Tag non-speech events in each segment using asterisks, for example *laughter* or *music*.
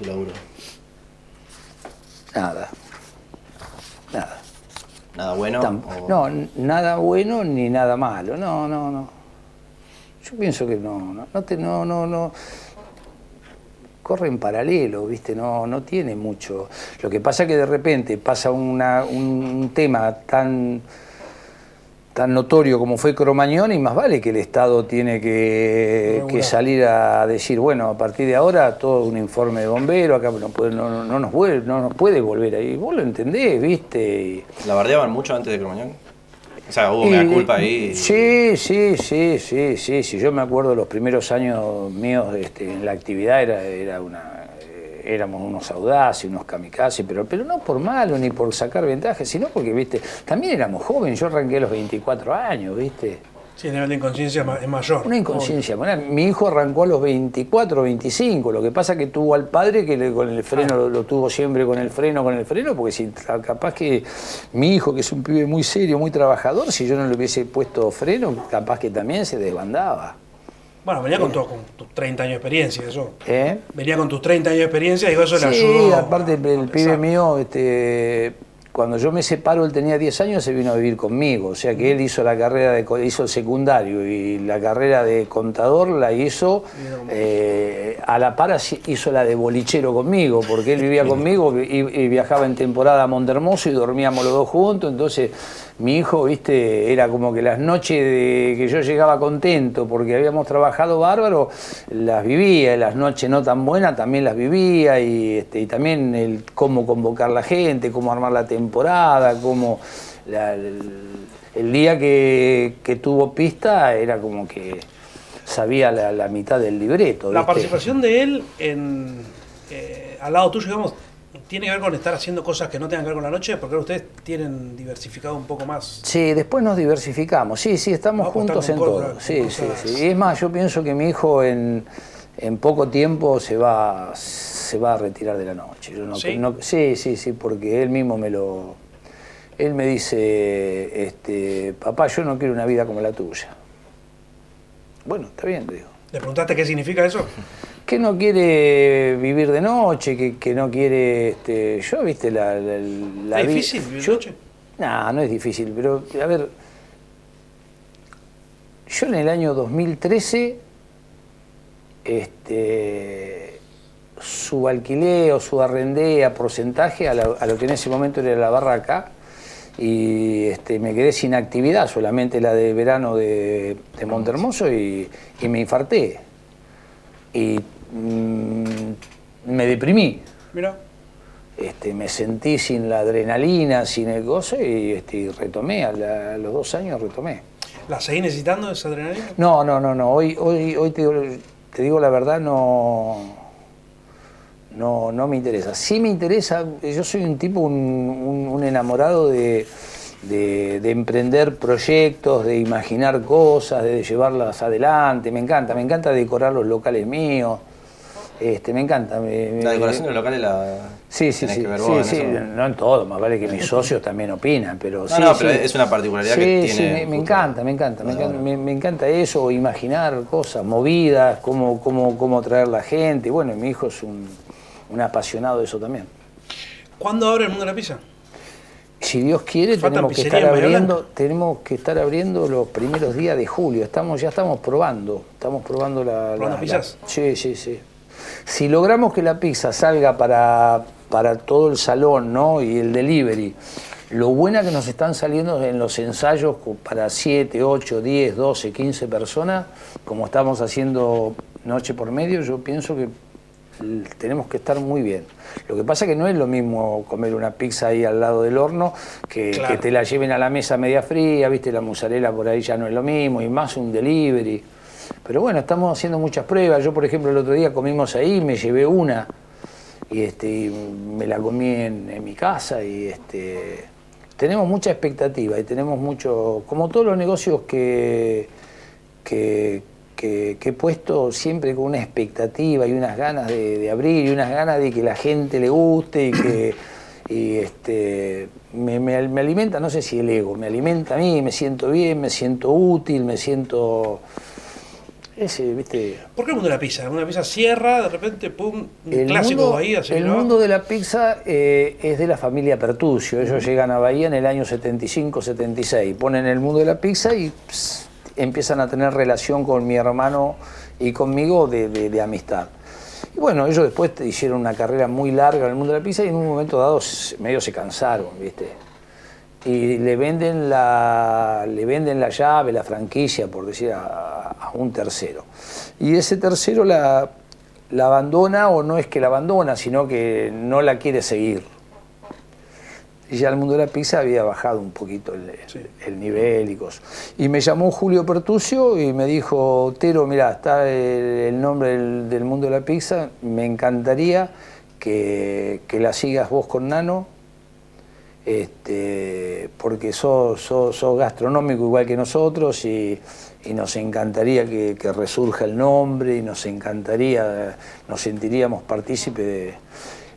tu laburo? Nada. Nada. ¿Nada bueno? Tam- o- No, nada bueno ni nada malo. No, no, no. Yo pienso que no, no, no, te- no, no, no. Corre en paralelo, ¿viste? No, no tiene mucho. Lo que pasa es que de repente pasa una- un tema tan tan notorio como fue Cromañón y más vale que el Estado tiene que, que salir a decir, bueno, a partir de ahora todo un informe de bombero, acá no, puede- no, no- no nos, vuelve, no nos puede volver ahí. Vos lo entendés, ¿viste? ¿La bardeaban mucho antes de Cromañón? O sea, hubo y- mea culpa ahí. Sí, sí, sí, sí, sí, sí. Yo me acuerdo los primeros años míos este, en la actividad era, era una, éramos unos audaces, unos kamikazes, pero, pero no por malo ni por sacar ventaja, sino porque, viste, también éramos jóvenes. Yo arranqué a los 24 años, viste. Sí, el nivel de inconsciencia es mayor. Una inconsciencia. Bueno, mi hijo arrancó a los 24, 25. Lo que pasa que tuvo al padre que le- con el freno lo, lo tuvo siempre con el freno, con el freno, porque si capaz que mi hijo, que es un pibe muy serio, muy trabajador, si yo no le hubiese puesto freno, capaz que también se desbandaba. Bueno, venía con, con tus 30 años de experiencia, eso. ¿Eh? Venía con tus 30 años de experiencia y eso le Sí, ayudó. aparte el, pibe mío, este, cuando yo me separo, él tenía 10 años, se vino a vivir conmigo. O sea que él hizo la carrera de hizo el secundario y la carrera de contador la hizo eh, a la par hizo la de bolichero conmigo, porque él vivía *laughs* conmigo y, y viajaba en temporada a Montermoso y dormíamos los dos juntos. Entonces mi hijo, viste, era como que las noches de que yo llegaba contento porque habíamos trabajado bárbaro, las vivía, y las noches no tan buenas también las vivía y, este, y también el cómo convocar la gente, cómo armar la temporada, cómo la- el, el día que, que tuvo pista era como que sabía la, la mitad del libreto. La participación de él en, eh, al lado tuyo, digamos, tiene que ver con estar haciendo cosas que no tengan que ver con la noche, porque ustedes tienen diversificado un poco más. Sí, después nos diversificamos. Sí, sí, estamos Vamos juntos en todo. Sí, sí, sí. Y es más, yo pienso que mi hijo en, en poco tiempo se va, se va a retirar de la noche. Yo no, ¿Sí? no- sí, sí, sí, porque él mismo me lo... Él me dice, este, papá, yo no quiero una vida como la tuya. Bueno, está bien, le digo. ¿Le preguntaste qué significa eso? *laughs* Que no quiere vivir de noche, que, que no quiere. Este, yo, viste, la. la, la ¿Es vi- difícil vivir de noche? No, no es difícil, pero a ver. Yo en el año 2013 este, subalquilé o subarrendé a porcentaje a, la- a lo que en ese momento era la barraca y este, me quedé sin actividad, solamente la de verano de, de Montermoso y, y me infarté. Y mm, me deprimí. Mira, Este, me sentí sin la adrenalina, sin el gozo y, este, y retomé, a, la- a los dos años retomé. ¿la seguís necesitando esa adrenalina? No, no, no, no. Hoy, hoy, hoy te, digo, te digo la verdad, no, no, no me interesa. Sí me interesa, yo soy un tipo, un, un- un enamorado de, de- de emprender proyectos, de imaginar cosas, de llevarlas adelante. Me encanta, me encanta decorar los locales míos. Este, me encanta. me- me- La decoración de los locales la. Sí, sí, sí, que ver sí, vos sí, en eso. no en todo, más vale que mis socios también opinan, pero No, sí, no, sí. pero es una particularidad Sí, que sí, tiene me, me encanta, me encanta, me encanta, me, me encanta eso, imaginar cosas, movidas, cómo, cómo, cómo traer la gente, bueno, y mi hijo es un, un apasionado de eso también. ¿Cuándo abre el mundo de la pizza? Si Dios quiere, ¿Faltan tenemos que estar abriendo, tenemos que estar abriendo los primeros días de julio. Estamos, ya estamos probando, estamos probando la. ¿Probando la- pizzas? la- sí, sí, sí. Si logramos que la pizza salga para, para todo el salón, ¿no? Y el delivery. Lo buena que nos están saliendo en los ensayos para 7, 8, 10, 12, 15 personas, como estamos haciendo noche por medio, yo pienso que tenemos que estar muy bien. Lo que pasa que no es lo mismo comer una pizza ahí al lado del horno que, Claro. que te la lleven a la mesa media fría, viste, la mozzarella por ahí ya no es lo mismo, y más un delivery. Pero bueno, estamos haciendo muchas pruebas. Yo, por ejemplo, el otro día comimos ahí, me llevé una y, este, me la comí en, mi casa y este, tenemos mucha expectativa y tenemos mucho, como todos los negocios que, que, que- he puesto siempre con una expectativa y unas ganas de, abrir y unas ganas de que la gente le guste y que y este, me- me alimenta, no sé si el ego, me alimenta a mí, me siento bien, me siento útil, me siento... ese, viste... ¿Por qué el mundo de la pizza? La pizza cierra, de repente, pum, un El clásico mundo, Bahía. se el mundo de la pizza eh, es de la familia Pertucio. Ellos llegan a Bahía en el año 75-76. Ponen el mundo de la pizza y empiezan a tener relación con mi hermano y conmigo de, de- de amistad. Y bueno, ellos después hicieron una carrera muy larga en el mundo de la pizza y en un momento dado medio se cansaron, ¿viste? Y le venden la le venden la llave, la franquicia, por decir, a, a un tercero. Y ese tercero la, la abandona o no es que la abandona, sino que no la quiere seguir. Y ya el mundo de la pizza había bajado un poquito el, el nivel y cosas. Y me llamó Julio Pertucio y me dijo, Tero, mira, está el, el nombre del, del mundo de la pizza, me encantaría que, que la sigas vos con Nano, este, porque sos, sos- sos gastronómico igual que nosotros y, nos encantaría que, resurja el nombre y nos encantaría, nos sentiríamos partícipes de...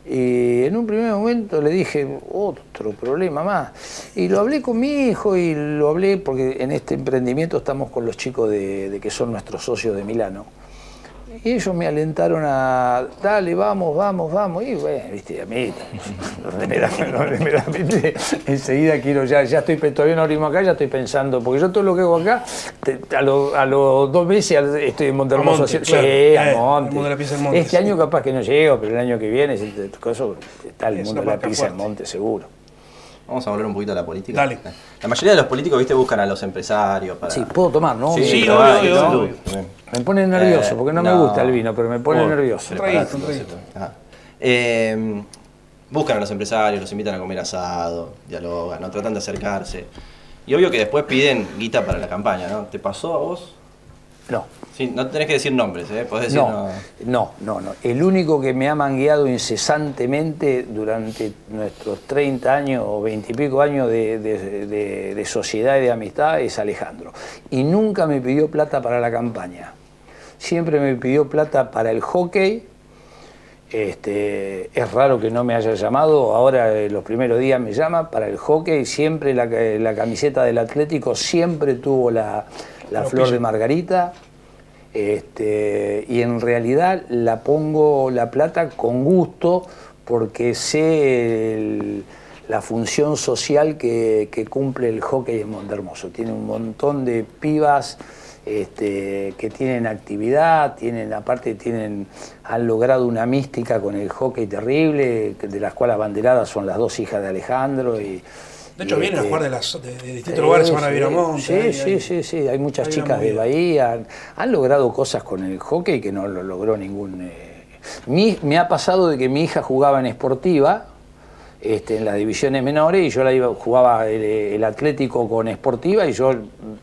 Y en un primer momento le dije, otro problema más. Y lo hablé con mi hijo y lo hablé porque en este emprendimiento estamos con los chicos de que son nuestros socios de Milano. Y ellos me alentaron a, dale, vamos, vamos, vamos. Y bueno, viste, a mí, donde *laughs* me da- donde me da- viste, enseguida quiero, ya, ya estoy, todavía no abrimos acá, ya estoy pensando, porque yo todo lo que hago acá, te- a los a los dos meses al- estoy en Monte A Hermoso. Monte, sí, claro. a Eh, Monte. el mundo de la pizza en Monte, Este sí. año capaz que no llego, pero el año que viene, si te- cosa, está el Es mundo de la pizza en fuerte. Monte, seguro. Vamos a volver un poquito a la política. Dale. La mayoría de los políticos, viste, buscan a los empresarios para. Sí, puedo tomar, ¿no? Sí, Sí, obvio, obvio, obvio. Me pone nervioso, Eh, porque no, me gusta el vino, pero me pone Oh, nervioso. Preparate. Ajá. Eh, buscan a los empresarios, los invitan a comer asado, dialogan, ¿no? tratan de acercarse. Y obvio que después piden guita para la campaña, ¿no? ¿Te pasó a vos? No. Sí, no tenés que decir nombres, ¿eh? Podés decir No, no, no, no. El único que me ha mangueado incesantemente durante nuestros 30 años o 20 y pico años de, de- de- de sociedad y de amistad es Alejandro. Y nunca me pidió plata para la campaña. Siempre me pidió plata para el hockey. Este, es raro que no me haya llamado, ahora eh, los primeros días me llama para el hockey, siempre la, la camiseta del Atlético siempre tuvo la, la Lo flor pillo. de margarita. Este, y en realidad la pongo la plata con gusto porque sé el- la función social que, que cumple el hockey en Montermoso. Tiene un montón de pibas este, que tienen actividad, tienen, aparte tienen, han logrado una mística con el hockey terrible, de las cuales abanderadas son las dos hijas de Alejandro. Y, De hecho, vienen a este, jugar de, las, de, de distintos lugares, se van a Viramonte. Sí, sí, hay- sí, sí, hay muchas hay chicas de. Bahía, han, han logrado cosas con el hockey que no lo logró ningún... eh, mi- me ha pasado de que mi hija jugaba en Esportiva, este, en las divisiones menores, y yo la iba, jugaba el, el Atlético con Esportiva, y yo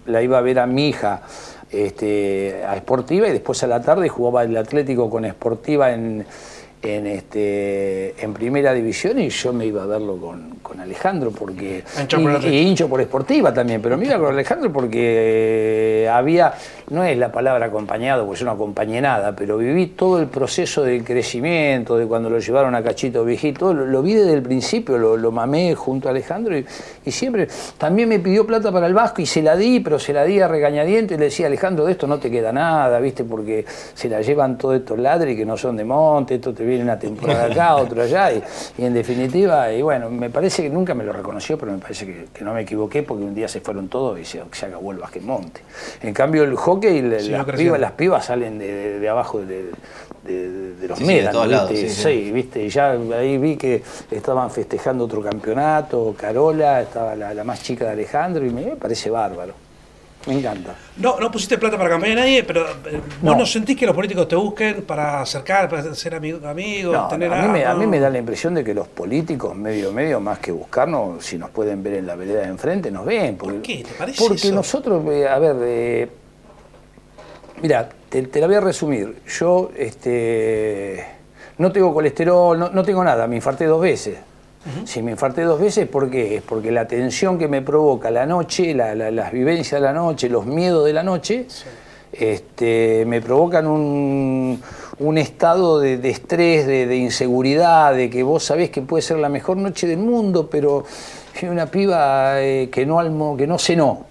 la iba a ver a mi hija este, a Esportiva, y después a la tarde jugaba el Atlético con Esportiva en, en, este, en primera división, y yo me iba a verlo con, con Alejandro, porque... Y- hincho por Esportiva también, pero me iba con Alejandro porque había, no es la palabra acompañado, porque yo no acompañé nada, pero viví todo el proceso del crecimiento, de cuando lo llevaron a Cachito Viejito, lo, lo vi desde el principio, lo, lo mamé junto a Alejandro y, y siempre, también me pidió plata para el Vasco y se la di, pero se la di a regañadientes y le decía, Alejandro, de esto no te queda nada, ¿viste? Porque se la llevan todos estos ladres que no son de monte, esto te viene una temporada acá, *laughs* otro allá, y, y en definitiva, y bueno, me parece que nunca me lo reconoció, pero me parece que, que no me equivoqué porque un día se fueron todos y se, se acabó el monte. En cambio, el hockey, la- las, pibas, las pibas salen de, de- de abajo de, los Sí, médanos, ¿viste? sí, viste, y ya ahí vi que estaban festejando otro campeonato, Carola, estaba la, la más chica de Alejandro, y me parece bárbaro. Me encanta. No, no pusiste plata para campaña a nadie, pero eh, vos No. no sentís que los políticos te busquen para acercar, para ser amigo- amigos, No, tener no, a, mí me, a mí no. me da la impresión de que los políticos, medio medio, más que buscarnos, si nos pueden ver en la vereda de enfrente, nos ven. Porque, ¿Por qué? ¿Te parece Porque eso? nosotros, eh, a ver, eh, mira, te, te la voy a resumir. Yo este, no tengo colesterol, no, no tengo nada, me infarté dos veces. Si me infarté dos veces, ¿por qué? Es porque la tensión que me provoca la noche, la- la- las vivencias de la noche, los miedos de la noche, este, me provocan un, un estado de, de estrés, de, de inseguridad, de que vos sabés que puede ser la mejor noche del mundo, pero una piba eh, que, no almo, que no cenó.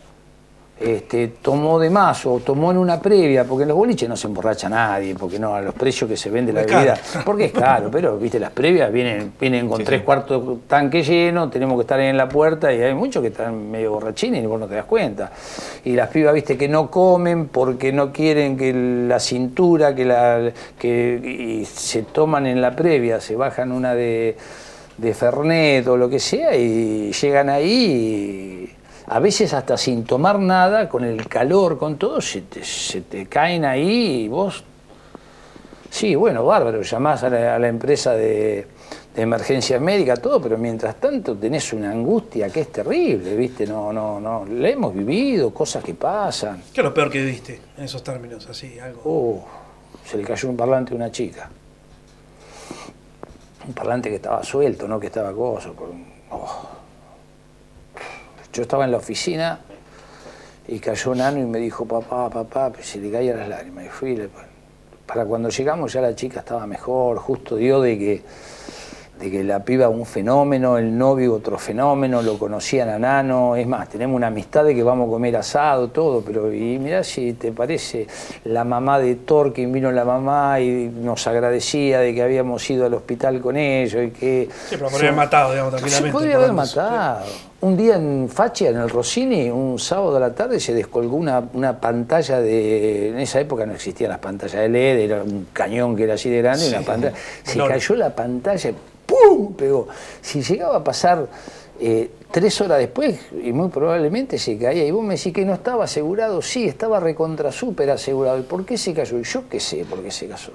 Este, tomó de más o tomó en una previa, porque en los boliches no se emborracha nadie, porque no, a los precios que se vende la bebida, porque es caro, pero viste, las previas vienen, vienen con tres cuartos tanque lleno, tenemos que estar ahí en la puerta y hay muchos que están medio borrachines y vos no te das cuenta. Y las pibas, viste, que no comen porque no quieren que la cintura, que la que se toman en la previa, se bajan una de, de Fernet o lo que sea y llegan ahí y a veces hasta sin tomar nada, con el calor, con todo, se te, caen ahí y vos... Sí, bueno, bárbaro, llamás a la, empresa de, emergencia médica, todo, pero mientras tanto tenés una angustia que es terrible, ¿viste? No, no, no, la hemos vivido, cosas que pasan. ¿Qué es lo peor que viste en esos términos, así, algo? Uh, se le cayó un parlante a una chica. Un parlante que estaba suelto, no que estaba coso. Con, oh. Yo estaba en la oficina y cayó Nano y me dijo, papá, papá, pues se le caían las lágrimas. Y fui, para cuando llegamos ya la chica estaba mejor, justo dio de que de que la piba un fenómeno, el novio otro fenómeno, lo conocían a Nano, es más, tenemos una amistad de que vamos a comer asado, todo, pero y mirá si te parece, la mamá de Torquín vino la mamá y nos agradecía de que habíamos ido al hospital con ellos y que... Sí, pero podría haber matado, digamos, tranquilamente. Se podría haber matado. Un día en Facha, en el Rossini, un sábado a la tarde, se descolgó una, una pantalla de... En esa época no existían las pantallas de LED, era un cañón que era así de grande, una pantalla... Se cayó la pantalla, ¡pum! pegó. Si llegaba a pasar eh, tres horas después, y muy probablemente se caía, y vos me decís que no estaba asegurado, sí, estaba recontra súper asegurado. ¿Y por qué se cayó? Y yo qué sé por qué se cayó.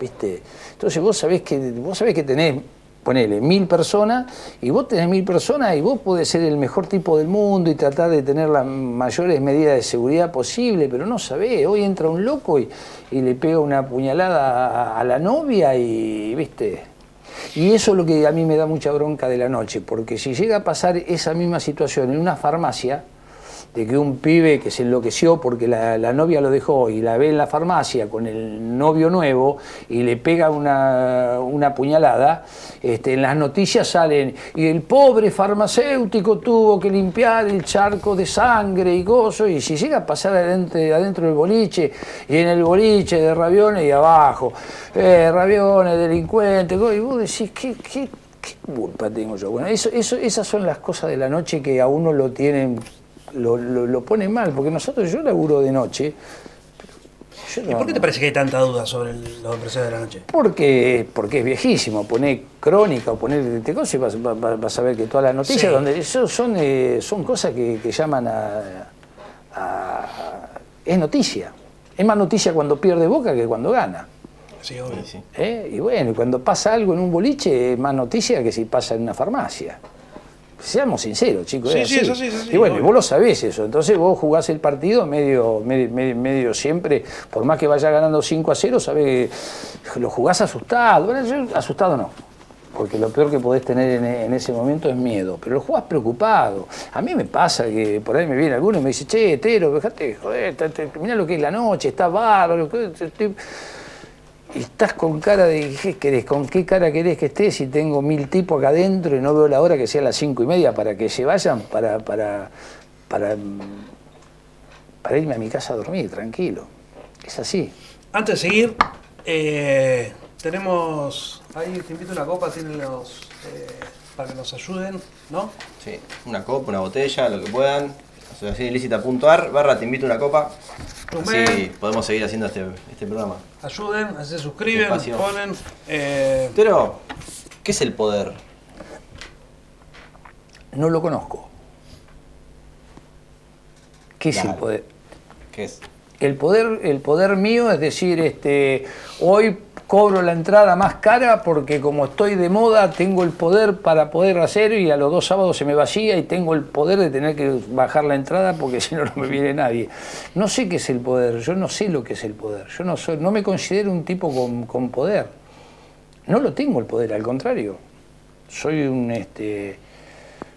¿Viste? Entonces vos sabés que, vos sabés que tenés ponele, mil personas, y vos tenés mil personas y vos podés ser el mejor tipo del mundo y tratar de tener las mayores medidas de seguridad posible, pero no sabés, hoy entra un loco y, le pega una puñalada a la novia y, viste, y eso es lo que a mí me da mucha bronca de la noche, porque si llega a pasar esa misma situación en una farmacia, de que un pibe que se enloqueció porque la, novia lo dejó y la ve en la farmacia con el novio nuevo y le pega una, una puñalada, este, en las noticias salen, y el pobre farmacéutico tuvo que limpiar el charco de sangre y gozo, y si llega a pasar adentro, adentro del boliche, y en el boliche de Rabiones y abajo, eh, Rabiones, delincuentes, y vos decís, ¿qué, qué, qué culpa tengo yo? Bueno, eso, eso, esas son las cosas de la noche que a uno lo tienen lo, lo, pone mal, porque nosotros, yo laburo de noche. ¿Y por qué te parece que hay tanta duda sobre los empresarios de la noche? Porque, porque es viejísimo, poner crónica o poner este cosa y vas, a ver que todas las noticias, donde eso son, eh, son cosas que, llaman a, Es noticia. Es más noticia cuando pierde boca que cuando gana. Sí, obvio. ¿Eh? Y bueno, cuando pasa algo en un boliche es más noticia que si pasa en una farmacia. Seamos sinceros, chicos. Sí, sí, eso sí, y bueno, vos lo sabés eso. Entonces vos jugás el partido medio, medio, medio, siempre, por más que vaya ganando 5 a 0, sabés que lo jugás asustado. Bueno, yo, asustado no. Porque lo peor que podés tener en, ese momento es miedo. Pero lo jugás preocupado. A mí me pasa que por ahí me viene alguno y me dice, che, Tero, fíjate, joder, mirá lo que es la noche, está bárbaro. Estoy estás con cara de, ¿qué querés? ¿Con qué cara querés que estés si tengo mil tipos acá adentro y no veo la hora que sea las cinco y media para que se vayan, para, para, para, para irme a mi casa a dormir, tranquilo? Es así. Antes de seguir, eh, tenemos, ahí te invito a una copa, tienen los, eh, para que nos ayuden, ¿no? Sí, una copa, una botella, lo que puedan asociación ilícita.ar barra te invito a una copa. Así podemos seguir haciendo este, este programa. Ayuden, se suscriben, ponen. Eh... Pero, ¿qué es el poder? No lo conozco. ¿Qué es el poder? ¿Qué es? El poder, el poder mío es decir, este, hoy cobro la entrada más cara porque como estoy de moda tengo el poder para poder hacer y a los dos sábados se me vacía y tengo el poder de tener que bajar la entrada porque *laughs* si no no me viene nadie. No sé qué es el poder, yo no sé lo que es el poder, yo no, soy, no me considero un tipo con, poder. No lo tengo el poder, al contrario. Soy un este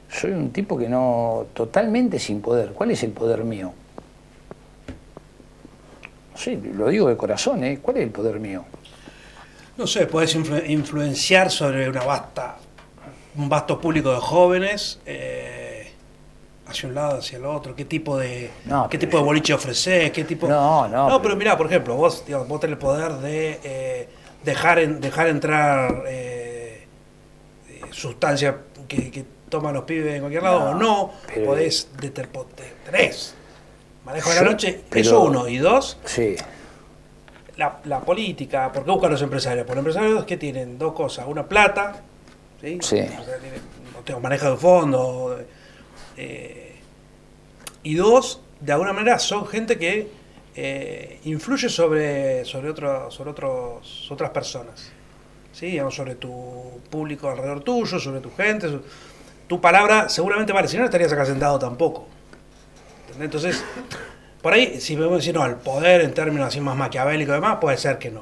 soy un tipo que no totalmente sin poder. ¿Cuál es el poder mío? Sí, lo digo de corazón, ¿eh? ¿Cuál es el poder mío? No sé, puedes influenciar sobre una vasta, un vasto público de jóvenes, eh, hacia un lado, hacia el otro, qué tipo de No, qué tipo de boliche ofreces, qué tipo No, no, No, pero, mirá, por ejemplo, vos, digamos, vos tenés el poder de eh, dejar en- dejar entrar eh, sustancias que, que toman los pibes en cualquier lado No, o no, pero- podés deter, po- te- tenés manejo de la noche, pero- eso uno, y dos, Sí, la, la política, ¿por qué buscan los empresarios? Por los empresarios que tienen dos cosas, una plata, ¿sí? Sí. O tengo manejo de fondo, eh, y dos, de alguna manera son gente que eh, influye sobre, sobre, otro, sobre otros, otras personas, ¿sí? Digamos, sobre tu público alrededor tuyo, sobre tu gente, tu palabra seguramente vale, si no no estarías acá sentado tampoco. ¿entendés? Entonces, por ahí, si a decir, no, el poder en términos así más maquiavélicos y demás, puede ser que no.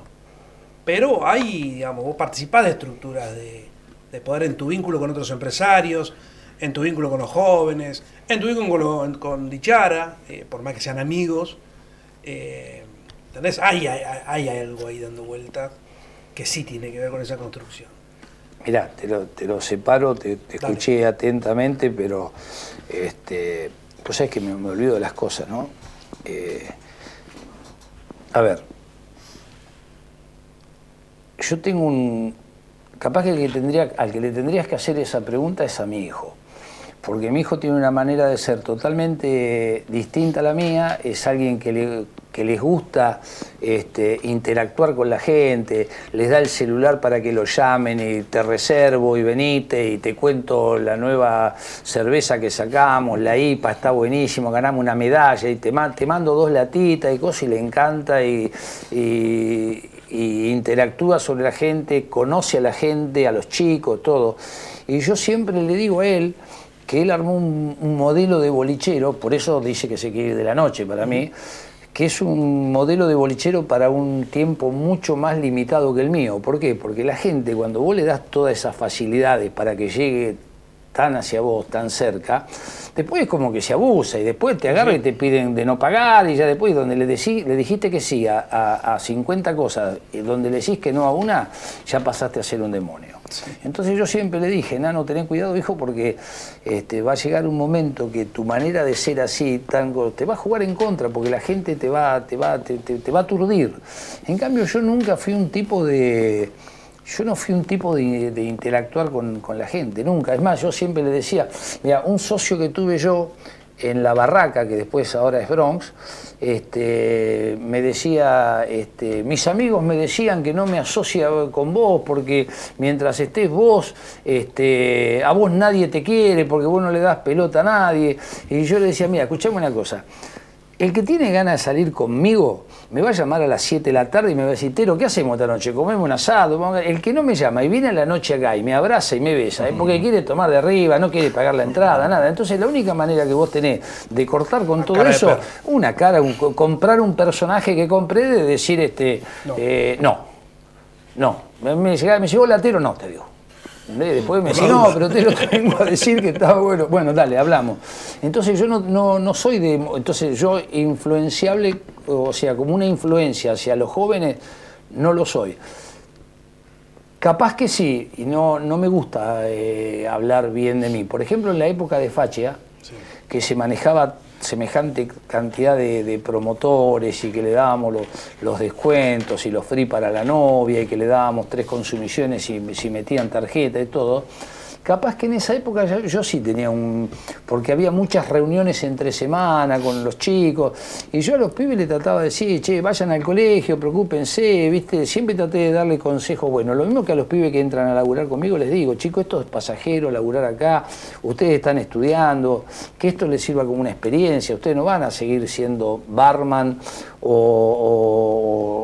Pero hay, digamos, vos participás de estructuras de, de poder en tu vínculo con otros empresarios, en tu vínculo con los jóvenes, en tu vínculo con, lo- con Dichara, eh, por más que sean amigos. eh, ¿Entendés? Hay, hay, hay algo ahí dando vuelta que sí tiene que ver con esa construcción. Mirá, te lo, te lo separo, te, escuché atentamente, pero este, pues es que me, me olvido de las cosas, ¿no? Eh, a ver, yo tengo un... Capaz que, el que tendría, al que le tendrías que hacer esa pregunta es a mi hijo. Porque mi hijo tiene una manera de ser totalmente distinta a la mía, es alguien que, le- que les gusta este, interactuar con la gente, les da el celular para que lo llamen y te reservo y venite y te cuento la nueva cerveza que sacamos, la IPA está buenísimo, ganamos una medalla y te, ma- te mando dos latitas y cosas y le encanta y, y- y interactúa sobre la gente, conoce a la gente, a los chicos, todo. Y yo siempre le digo a él que él armó un, modelo de bolichero, por eso dice que se quiere ir de la noche para mí, que es un modelo de bolichero para un tiempo mucho más limitado que el mío. ¿Por qué? Porque la gente, cuando vos le das todas esas facilidades para que llegue tan hacia vos, tan cerca, después como que se abusa y después te agarra y te piden de no pagar y ya después donde le, decí- le dijiste que sí a, a- a 50 cosas, y donde le decís que no a una, ya pasaste a ser un demonio. Entonces yo siempre le dije, Nano, ten cuidado, hijo, porque este, va a llegar un momento que tu manera de ser así, tango, te va a jugar en contra, porque la gente te va, te va, te, te- te va a aturdir. En cambio, yo nunca fui un tipo de. Yo no fui un tipo de, de interactuar con, con la gente, nunca. Es más, yo siempre le decía, mira, un socio que tuve yo en la barraca, que después ahora es Bronx, este, me decía, este, mis amigos me decían que no me asocia con vos porque mientras estés vos, este, a vos nadie te quiere porque vos no le das pelota a nadie. Y yo le decía, mira, escuchame una cosa, el que tiene ganas de salir conmigo me va a llamar a las 7 de la tarde y me va a decir, Tero, ¿qué hacemos esta noche? Comemos un asado. Vamos a-". El que no me llama y viene a la noche acá y me abraza y me besa, es porque quiere tomar de arriba, no quiere pagar la entrada, nada. Entonces la única manera que vos tenés de cortar con todo eso, una cara, un- comprar un personaje que compré de decir, este, No. eh, no, no. Me, me llegó el latero, no, te digo. Después me dice, no, pero te lo tengo a decir que estaba bueno. Bueno, dale, hablamos. Entonces yo no, no, no soy de... Entonces yo influenciable, o sea, como una influencia hacia los jóvenes, no lo soy. Capaz que sí, y no, no me gusta eh, hablar bien de mí. Por ejemplo, en la época de Fachia, que se manejaba semejante cantidad de, promotores y que le dábamos los, los descuentos y los free para la novia y que le dábamos tres consumiciones y si metían tarjeta y todo, capaz que en esa época yo, sí tenía un... porque había muchas reuniones entre semana con los chicos y yo a los pibes les trataba de decir, che, vayan al colegio, preocúpense, ¿viste? Siempre traté de darle consejos buenos. Lo mismo que a los pibes que entran a laburar conmigo les digo, chicos, esto es pasajero, laburar acá, ustedes están estudiando, que esto les sirva como una experiencia, ustedes no van a seguir siendo barman o,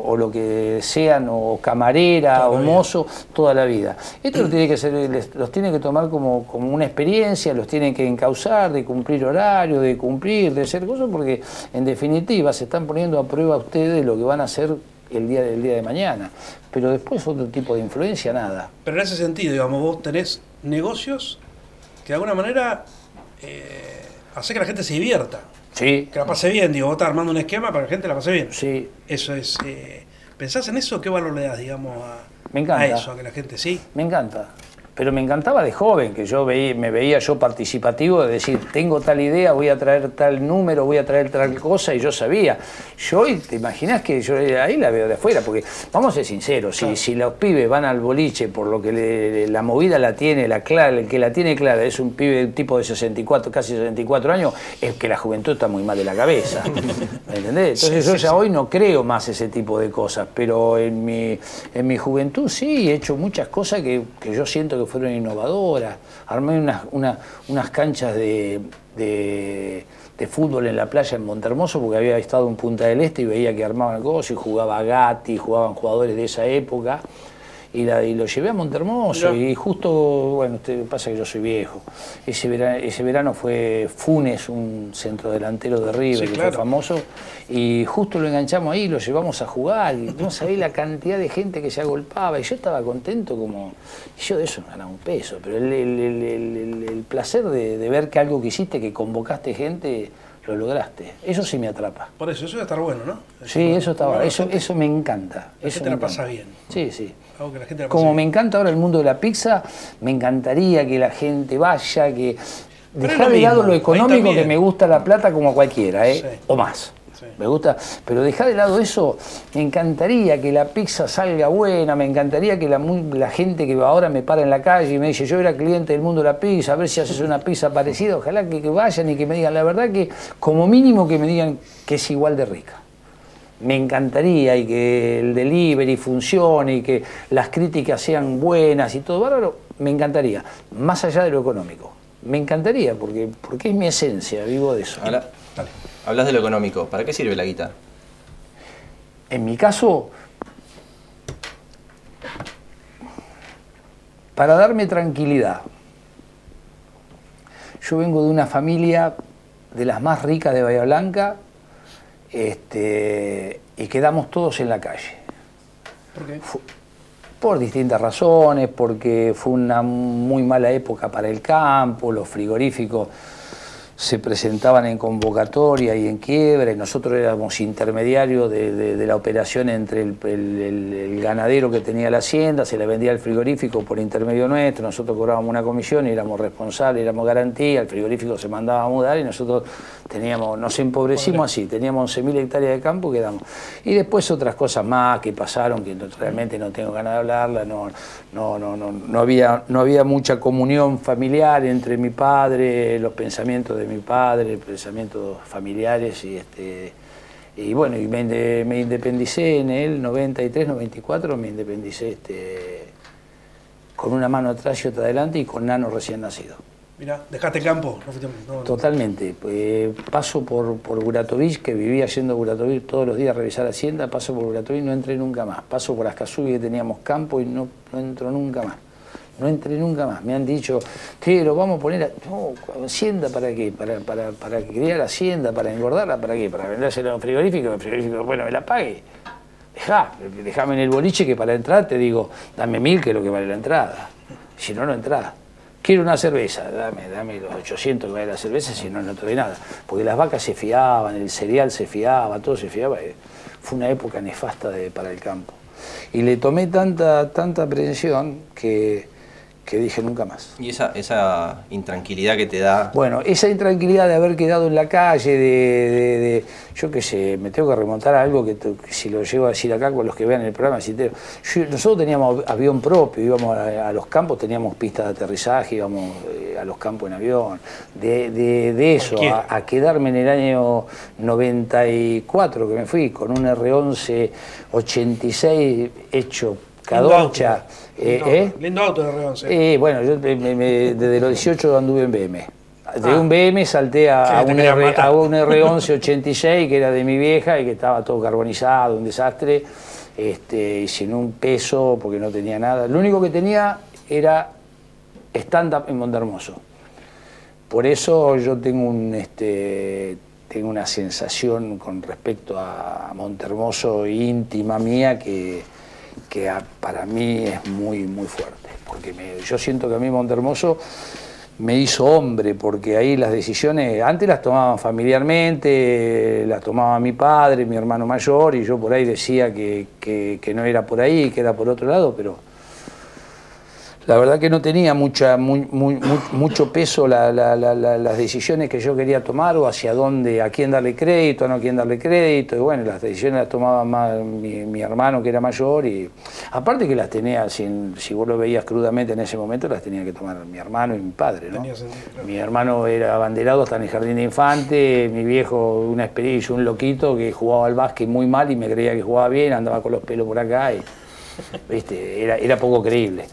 o- o lo que sean, o camarera, Toda o mozo, toda la vida. Esto lo *clears throat* tiene que ser, los tiene que tomar como, como una experiencia, los tienen que encauzar, de cumplir horario, de cumplir, de hacer cosas, porque en definitiva se están poniendo a prueba ustedes lo que van a hacer el día del día de mañana. Pero después otro tipo de influencia, nada. Pero en ese sentido, digamos, vos tenés negocios que de alguna manera eh, hace que la gente se divierta, Sí, que la pase bien. Digo, vos estás armando un esquema para que la gente la pase bien. sí, Eso es. eh, ¿Pensás en eso? ¿Qué valor le das, digamos, a, Me encanta. a eso? A que la gente sí. me encanta. Pero me encantaba de joven, que yo veía, me veía yo participativo de decir, tengo tal idea, voy a traer tal número, voy a traer tal cosa, y yo sabía. Yo hoy, te imaginas que yo ahí la veo de afuera, porque vamos a ser sinceros, si, si los pibes van al boliche por lo que la movida la tiene, la clara, el que la tiene clara es un pibe tipo de 64, casi 64 años, es que la juventud está muy mal de la cabeza. *laughs* ¿Me entendés? Entonces yo ya hoy no creo más ese tipo de cosas, pero en mi, en mi juventud sí he hecho muchas cosas que, que yo siento que fueron innovadoras. Armé unas, unas canchas de, de, fútbol en la playa en Montermoso porque había estado en Punta del Este y veía que armaban cosas y jugaba Gatti, jugaban jugadores de esa época y, la, y lo llevé a Montermoso y justo, bueno, usted pasa que yo soy viejo, ese verano, ese verano fue Funes, un centrodelantero de River que fue famoso, y justo lo enganchamos ahí, lo llevamos a jugar, y no sabía la cantidad de gente que se agolpaba, y yo estaba contento como, yo de eso no ganaba un peso, pero el, el, placer de, de ver que algo que hiciste, que convocaste gente, lo lograste. Eso sí me atrapa. Por eso, eso debe estar bueno, ¿no? sí, eso está bueno. Eso, eso me encanta. Eso te la pasa bien. Sí, sí. Como me encanta ahora el mundo de la pizza, me encantaría que la gente vaya, que dejar de lado lo económico que me gusta la plata como a cualquiera, ¿eh? o más. Me gusta, pero dejar de lado eso, me encantaría que la pizza salga buena, me encantaría que la, la, gente que ahora me para en la calle y me dice, yo era cliente del mundo de la pizza, a ver si haces una pizza parecida, ojalá que, que vayan y que me digan, la verdad que como mínimo que me digan que es igual de rica. Me encantaría y que el delivery funcione y que las críticas sean buenas y todo. Bárbaro, me encantaría, más allá de lo económico. Me encantaría porque, porque es mi esencia, vivo de eso. Hablas de lo económico, ¿para qué sirve la guita? En mi caso, para darme tranquilidad. Yo vengo de una familia de las más ricas de Bahía Blanca, este, y quedamos todos en la calle. ¿Por qué? por distintas razones, porque fue una muy mala época para el campo, los frigoríficos se presentaban en convocatoria y en quiebra, y nosotros éramos intermediarios de, la operación entre el, ganadero que tenía la hacienda, se le vendía el frigorífico por intermedio nuestro, nosotros cobrábamos una comisión y éramos responsables, éramos garantía, el frigorífico se mandaba a mudar y nosotros teníamos, nos empobrecimos así, teníamos 11.000 hectáreas de campo, quedamos. Y después otras cosas más que pasaron, que realmente no tengo ganas de hablarla, no, no, no, no, no, había, no había mucha comunión familiar entre mi padre, los pensamientos de mi padre, pensamientos familiares y este y bueno, y me, me independicé en el 93, 94, me independicé este, con una mano atrás y otra adelante y con nano recién nacido. Mira, dejaste campo. Totalmente. Eh, paso por, por Guratovich, que vivía yendo a Guratovich todos los días a revisar Hacienda, paso por Guratovich y no entré nunca más. Paso por Ascasubi, que teníamos campo y no, no entro nunca más no entré nunca más. Me han dicho, que lo vamos a poner a... No, Hacienda para qué, para, para, para criar Hacienda, para engordarla, para qué, para vendérsela a un frigorífico, el frigorífico, bueno, me la pague. Dejá, déjame en el boliche que para entrar te digo, dame mil que es lo que vale la entrada. Si no, no entrás. Quiero una cerveza, dame, dame los 800 que vale la cerveza, si no, no te doy nada. Porque las vacas se fiaban, el cereal se fiaba, todo se fiaba. Fue una época nefasta para el campo. Y le tomé tanta, tanta aprehensión que que dije nunca más. ¿Y esa, esa intranquilidad que te da? Bueno, esa intranquilidad de haber quedado en la calle, de, yo qué sé, me tengo que remontar a algo que, si lo llego a decir acá con los que vean el programa, si nosotros teníamos avión propio, íbamos a, los campos, teníamos pistas de aterrizaje, íbamos eh, a los campos en avión. De, eso, a, quedarme en el año 94 que me fui con un R11 86 hecho cadocha. Eh, ¿eh? Lindo auto de R11. Eh, bueno, yo desde los 18 anduve en BM. De un BM salté a, un, R, a un R11 86 *laughs* que era de mi vieja y que estaba todo carbonizado, un desastre, este, y sin un peso porque no tenía nada. Lo único que tenía era stand-up en Montermoso. Por eso yo tengo, un, este, tengo una sensación con respecto a Montermoso íntima mía que que para mí es muy, muy fuerte, porque yo siento que a mí Montermoso me hizo hombre, porque ahí las decisiones, antes las tomaban familiarmente, las tomaba mi padre, mi hermano mayor, y yo por ahí decía que, que, no era por ahí, que era por otro lado, pero la verdad que no tenía mucha, mucho peso las decisiones que yo quería tomar o hacia dónde, a quién darle crédito, a no a quién darle crédito. Y bueno, las decisiones las tomaba más mi, hermano que era mayor y aparte que las tenía, si, si vos lo veías crudamente en ese momento, las tenía que tomar mi hermano y mi padre. ¿no? Mi hermano era abanderado hasta en el jardín de infante, mi viejo una experiencia, un loquito que jugaba al básquet muy mal y me creía que jugaba bien, andaba con los pelos por acá y Era, era poco creíble.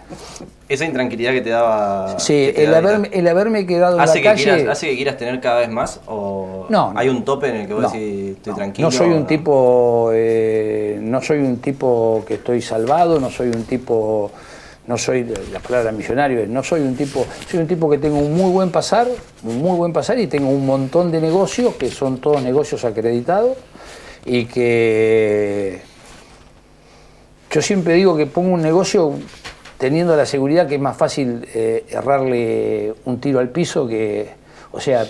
Esa intranquilidad que te daba. Sí, el, el, haberme quedado ¿Hace en la que calle. Quieras, ¿Hace que quieras tener cada vez más? ¿O no, hay un tope en el que vos decís estoy tranquilo? No soy un tipo. Eh, no soy un tipo que estoy salvado, no soy un tipo. No soy, la palabra millonario no soy un tipo, soy un tipo que tengo un muy buen pasar, un muy buen pasar y tengo un montón de negocios que son todos negocios acreditados y que yo siempre digo que pongo un negocio teniendo la seguridad que es más fácil eh, errarle un tiro al piso que, o sea,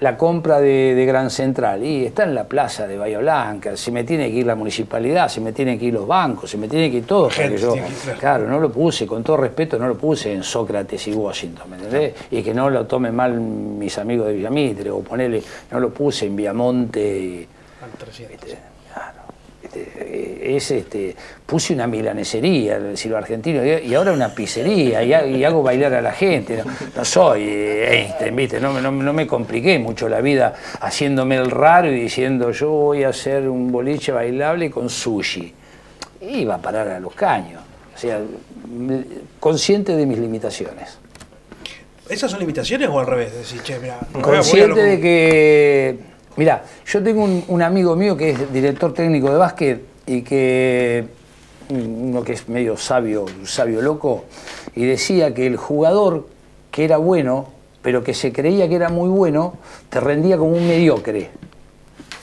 la compra de, Gran Central. Y está en la plaza de Bahía Blanca, se me tiene que ir la municipalidad, se me tienen que ir los bancos, se me tiene que ir todo, yo, claro, no lo puse, con todo respeto, no lo puse en Sócrates y Washington, ¿me entendés? Y que no lo tomen mal mis amigos de Villamitre, o ponerle, no lo puse en Viamonte. Y, este, es este, puse una milanesería, el decirlo argentino, y ahora una pizzería, y, hago bailar a la gente. No, soy Einstein, ¿viste? No, no, me compliqué mucho la vida haciéndome el raro y diciendo yo voy a hacer un boliche bailable con sushi. iba a parar a los caños. O sea, consciente de mis limitaciones. ¿Esas son limitaciones o al revés? consciente de que Mira, yo tengo un, amigo mío que es director técnico de básquet y que uno que es medio sabio, sabio loco, y decía que el jugador que era bueno, pero que se creía que era muy bueno, te rendía como un mediocre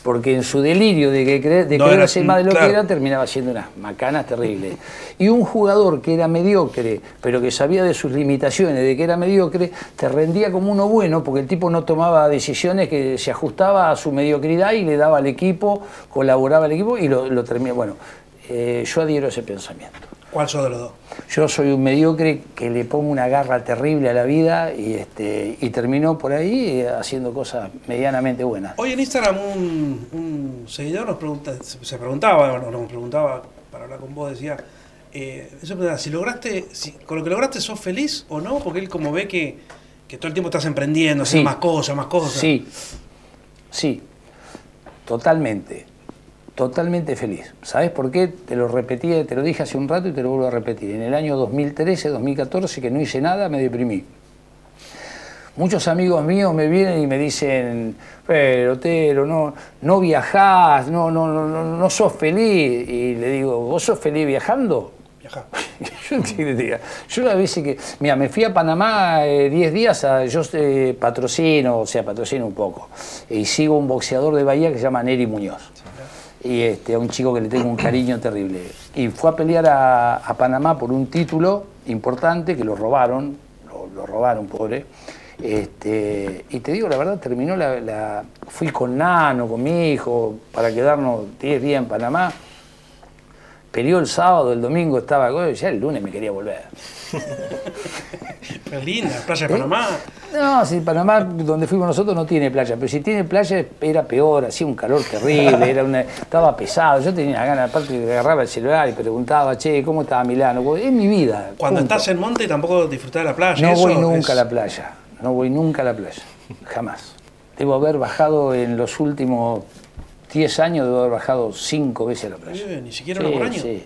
porque en su delirio de, que creer, de creerse más de lo que era, terminaba siendo unas macanas terribles. Y un jugador que era mediocre, pero que sabía de sus limitaciones, de que era mediocre, te rendía como uno bueno, porque el tipo no tomaba decisiones que se ajustaba a su mediocridad y le daba al equipo, colaboraba al equipo y lo, lo terminaba. Bueno, eh, yo adhiero a ese pensamiento. ¿Cuál sos de los dos? Yo soy un mediocre que le pongo una garra terrible a la vida y, este, y terminó por ahí eh, haciendo cosas medianamente buenas. Hoy en Instagram un, seguidor nos pregunta, se preguntaba, nos preguntaba para hablar con vos, decía, eh, si lograste, si, con lo que lograste sos feliz o no, porque él como ve que, todo el tiempo estás emprendiendo, haciendo más cosas, más cosas. Sí, sí, totalmente totalmente feliz. ¿Sabes por qué? Te lo repetí, te lo dije hace un rato y te lo vuelvo a repetir. En el año 2013, 2014, que no hice nada, me deprimí. Muchos amigos míos me vienen y me dicen, pero Tero, no, no viajás, no, no, no, no sos feliz. Y le digo, ¿vos sos feliz viajando? *laughs* Yo, yo una vez que, mira, me fui a Panamá 10 eh, días, a, yo eh, patrocino, o sea, patrocino un poco, y sigo un boxeador de Bahía que se llama Neri Muñoz y este, a un chico que le tengo un cariño terrible. Y fue a pelear a, Panamá por un título importante que lo robaron, lo, robaron, pobre. Este, y te digo la verdad, terminó la, Fui con Nano, con mi hijo, para quedarnos 10 días en Panamá. Peleó el sábado, el domingo estaba, ya el lunes me quería volver. *laughs* Es linda, playa de Panamá. No, si Panamá, donde fuimos nosotros, no tiene playa, pero si tiene playa era peor, hacía un calor terrible, era una, estaba pesado. Yo tenía ganas, aparte de agarraba el celular y preguntaba, che, ¿cómo estaba Milano? Es mi vida. Cuando estás en monte tampoco disfrutás de la playa. No voy nunca a la playa, no voy nunca a la playa, jamás. Debo haber bajado en los últimos 10 años, debo haber bajado 5 veces a la playa. ni siquiera una por año. Sí.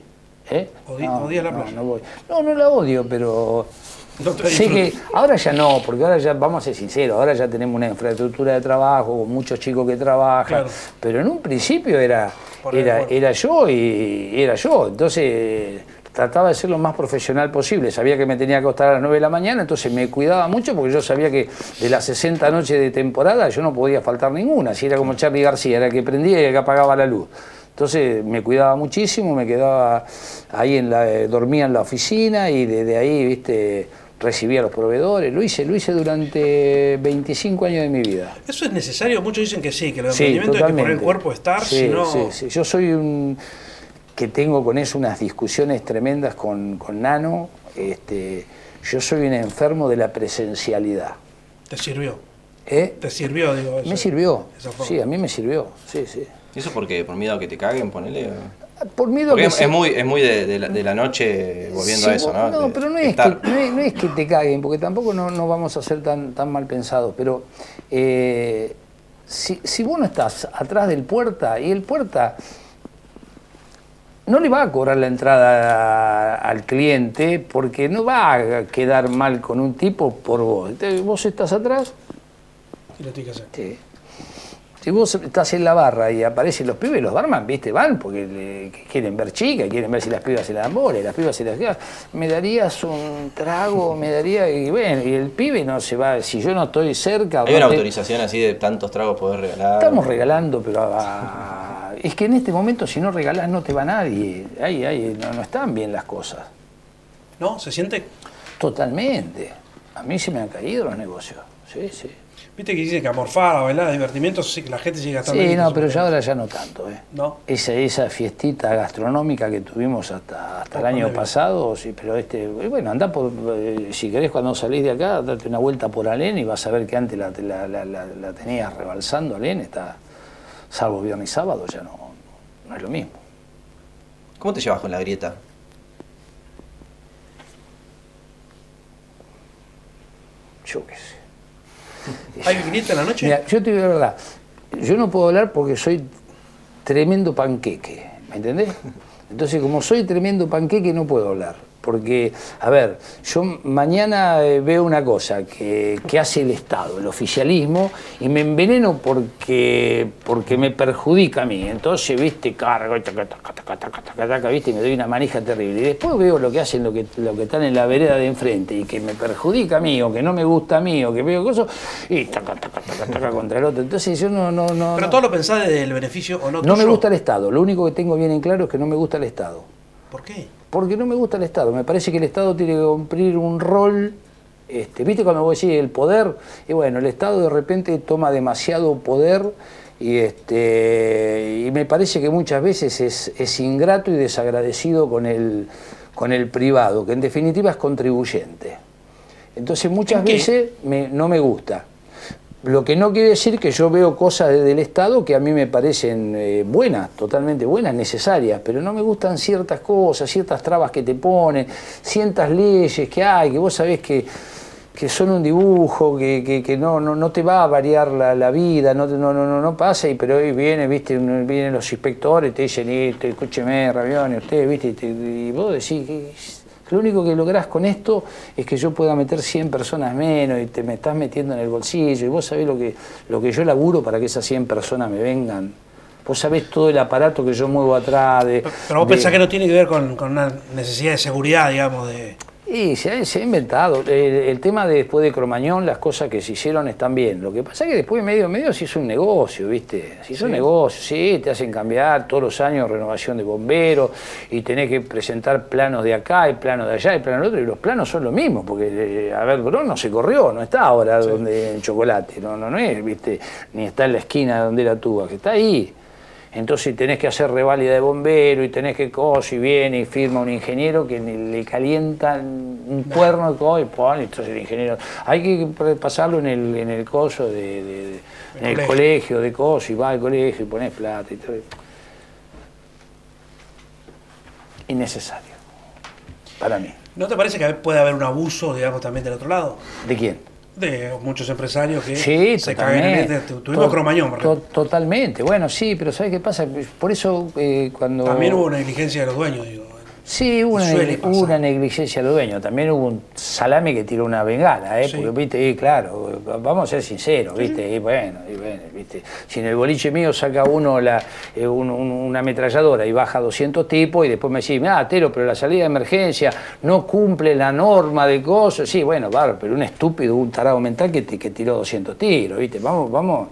¿Eh? no, la playa? No, no, no la odio, pero *laughs* sé que ahora ya no, porque ahora ya, vamos a ser sinceros, ahora ya tenemos una infraestructura de trabajo, con muchos chicos que trabajan, pero en un principio era, era, era yo y era yo, entonces trataba de ser lo más profesional posible, sabía que me tenía que acostar a las 9 de la mañana, entonces me cuidaba mucho porque yo sabía que de las 60 noches de temporada yo no podía faltar ninguna, si era como Charlie García, era que prendía y el que apagaba la luz. Entonces me cuidaba muchísimo, me quedaba ahí, en la, eh, dormía en la oficina y desde ahí, viste, recibía a los proveedores. Lo hice, lo hice durante 25 años de mi vida. ¿Eso es necesario? Muchos dicen que sí, que el emprendimiento hay que poner el cuerpo a estar, sí, Sí, sí. Yo soy un que tengo con eso unas discusiones tremendas con, con Nano, Este, yo soy un enfermo de la presencialidad. ¿Te sirvió? ¿Eh? ¿Te sirvió, digo? Me esa- sirvió. Sí, a mí me sirvió. Sí, sí. ¿Y ¿Eso porque por miedo a que te caguen, ponele? Por miedo Porque que es, se- es muy, es muy de, de la, de la noche volviendo Sí, a eso, ¿no? No, De pero no es, que, estar. no, es, no es que te caguen, porque tampoco no, no vamos a ser tan, tan mal pensados, pero eh, si, si vos no estás atrás del puerta y el puerta no le va a cobrar la entrada al cliente porque no va a quedar mal con un tipo por vos. Entonces, vos estás atrás, ¿Qué lo tiene que hacer? Sí. Si vos estás en la barra y aparecen los pibes, los barman, viste, van porque le- quieren ver chicas, quieren ver si las pibas se las dan bola, y las pibas se las quedan. Me darías un trago, me daría, y bueno, y el pibe no se va, si yo no estoy cerca. Hay una te- autorización así de tantos tragos poder regalar. Estamos regalando, pero a- es que en este momento si no regalás no te va nadie. Ahí, ahí no, no están bien las cosas. ¿No? ¿Se siente? Totalmente. A mí se me han caído los negocios. Sí, sí. Viste que dicen que a morfar, a bailar, a divertimiento, sí, que la gente sigue gastando. Sí, no, pero ya ahora ya no tanto, ¿eh? ¿No? Esa, esa fiestita gastronómica que tuvimos hasta, hasta el año Pandemia. pasado, sí, pero este, bueno, anda por, eh, si querés cuando salís de acá, date una vuelta por Alén y vas a ver que antes la, la, la, la- la tenías rebalsando Alén, está, salvo viernes y sábado, ya no, no es lo mismo. ¿Cómo te llevas con la grieta? Yo qué sé. *laughs* ¿Hay grieta en la noche? Yo te digo la verdad, yo no puedo hablar porque soy tremendo panqueque, ¿me entendés? Entonces, como soy tremendo panqueque, no puedo hablar. Porque, a ver, yo mañana eh, veo una cosa que, que hace el Estado, el oficialismo, y me enveneno porque, porque me perjudica a mí. Entonces, viste, cargo, taca, taca, taca, viste, y me doy una manija terrible. Y después veo lo que hacen lo que, lo que están en la vereda de enfrente y que me perjudica a mí, o que no me gusta a mí, o que veo cosas, y taca, taca, taca, taca contra el otro. Entonces, yo no. no, no Pero no. todo lo pensás desde el beneficio o no No me gusta el Estado. Lo único que tengo bien en claro es que no me gusta el Estado. ¿Por qué? Porque no me gusta el Estado. Me parece que el Estado tiene que cumplir un rol. Este, ¿Viste cuando vos decís el poder? Y bueno, el Estado de repente toma demasiado poder y, este, y me parece que muchas veces es, es ingrato y desagradecido con el, con el privado, que en definitiva es contribuyente. Entonces muchas veces me- no me gusta. Lo que no quiere decir que yo veo cosas de- del Estado que a mí me parecen eh, buenas, totalmente buenas, necesarias, pero no me gustan ciertas cosas, ciertas trabas que te ponen, ciertas leyes que hay, que vos sabés que, que son un dibujo, que, que- no, no, no te va a variar la, la vida, no, no, no, no, pasa, y pero hoy viene, viste, vienen los inspectores, te dicen, "Este, escúcheme, Rabione, usted, viste, y, te- y vos decís lo único que lográs con esto es que yo pueda meter 100 personas menos y te me estás metiendo en el bolsillo y vos sabés lo que, lo que yo laburo para que esas 100 personas me vengan. Vos sabés todo el aparato que yo muevo atrás de... Pero vos de- pensás que no tiene que ver con, con una necesidad de seguridad, digamos, de... Y se ha, se ha inventado. El, el tema de después de Cromañón, las cosas que se hicieron están bien. Lo que pasa es que después medio medio se hizo un negocio, ¿viste? Se hizo un negocio, sí, te hacen cambiar todos los años renovación de bomberos y tenés que presentar planos de acá y planos de allá y planos de otro. Y los planos son lo mismo, porque, eh, a ver, Bron no se corrió, no está ahora donde en Chocolate, no, no, no es, ¿viste? Ni está en la esquina donde era tuba, que está ahí. Entonces tenés que hacer reválida de bombero y tenés que cosas y viene y firma un ingeniero que le calienta un cuerno y co- y pone, entonces el ingeniero, hay que pasarlo en el, en el coso de, de- de- en el colegio. colegio de cosas y va al colegio y pones plata y todo. Innecesario, para mí. ¿No te parece que puede haber un abuso, digamos, también del otro lado? ¿De quién? De muchos empresarios que Sí, se cagan en totalmente. este. Tu- Tuvimos To- Cromañón, to- Totalmente, bueno, sí, pero ¿sabes qué pasa? Por eso eh, cuando... También hubo una negligencia de los dueños, digo. Sí, hubo una, una negligencia de los dueños. También hubo un salame que tiró una bengala, ¿eh? Sí. Porque, viste, y claro, vamos a ser sinceros, viste, y bueno, y bueno, viste. Si en el boliche mío saca uno la, eh, un- un- una ametralladora y baja 200 tipos y después me decís, ah, Tero, pero la salida de emergencia no cumple la norma de cosas. Sí, bueno, bárbaro, pero un estúpido, un tarado mental que, que tiró 200 tiros, viste. Vamos, vamos.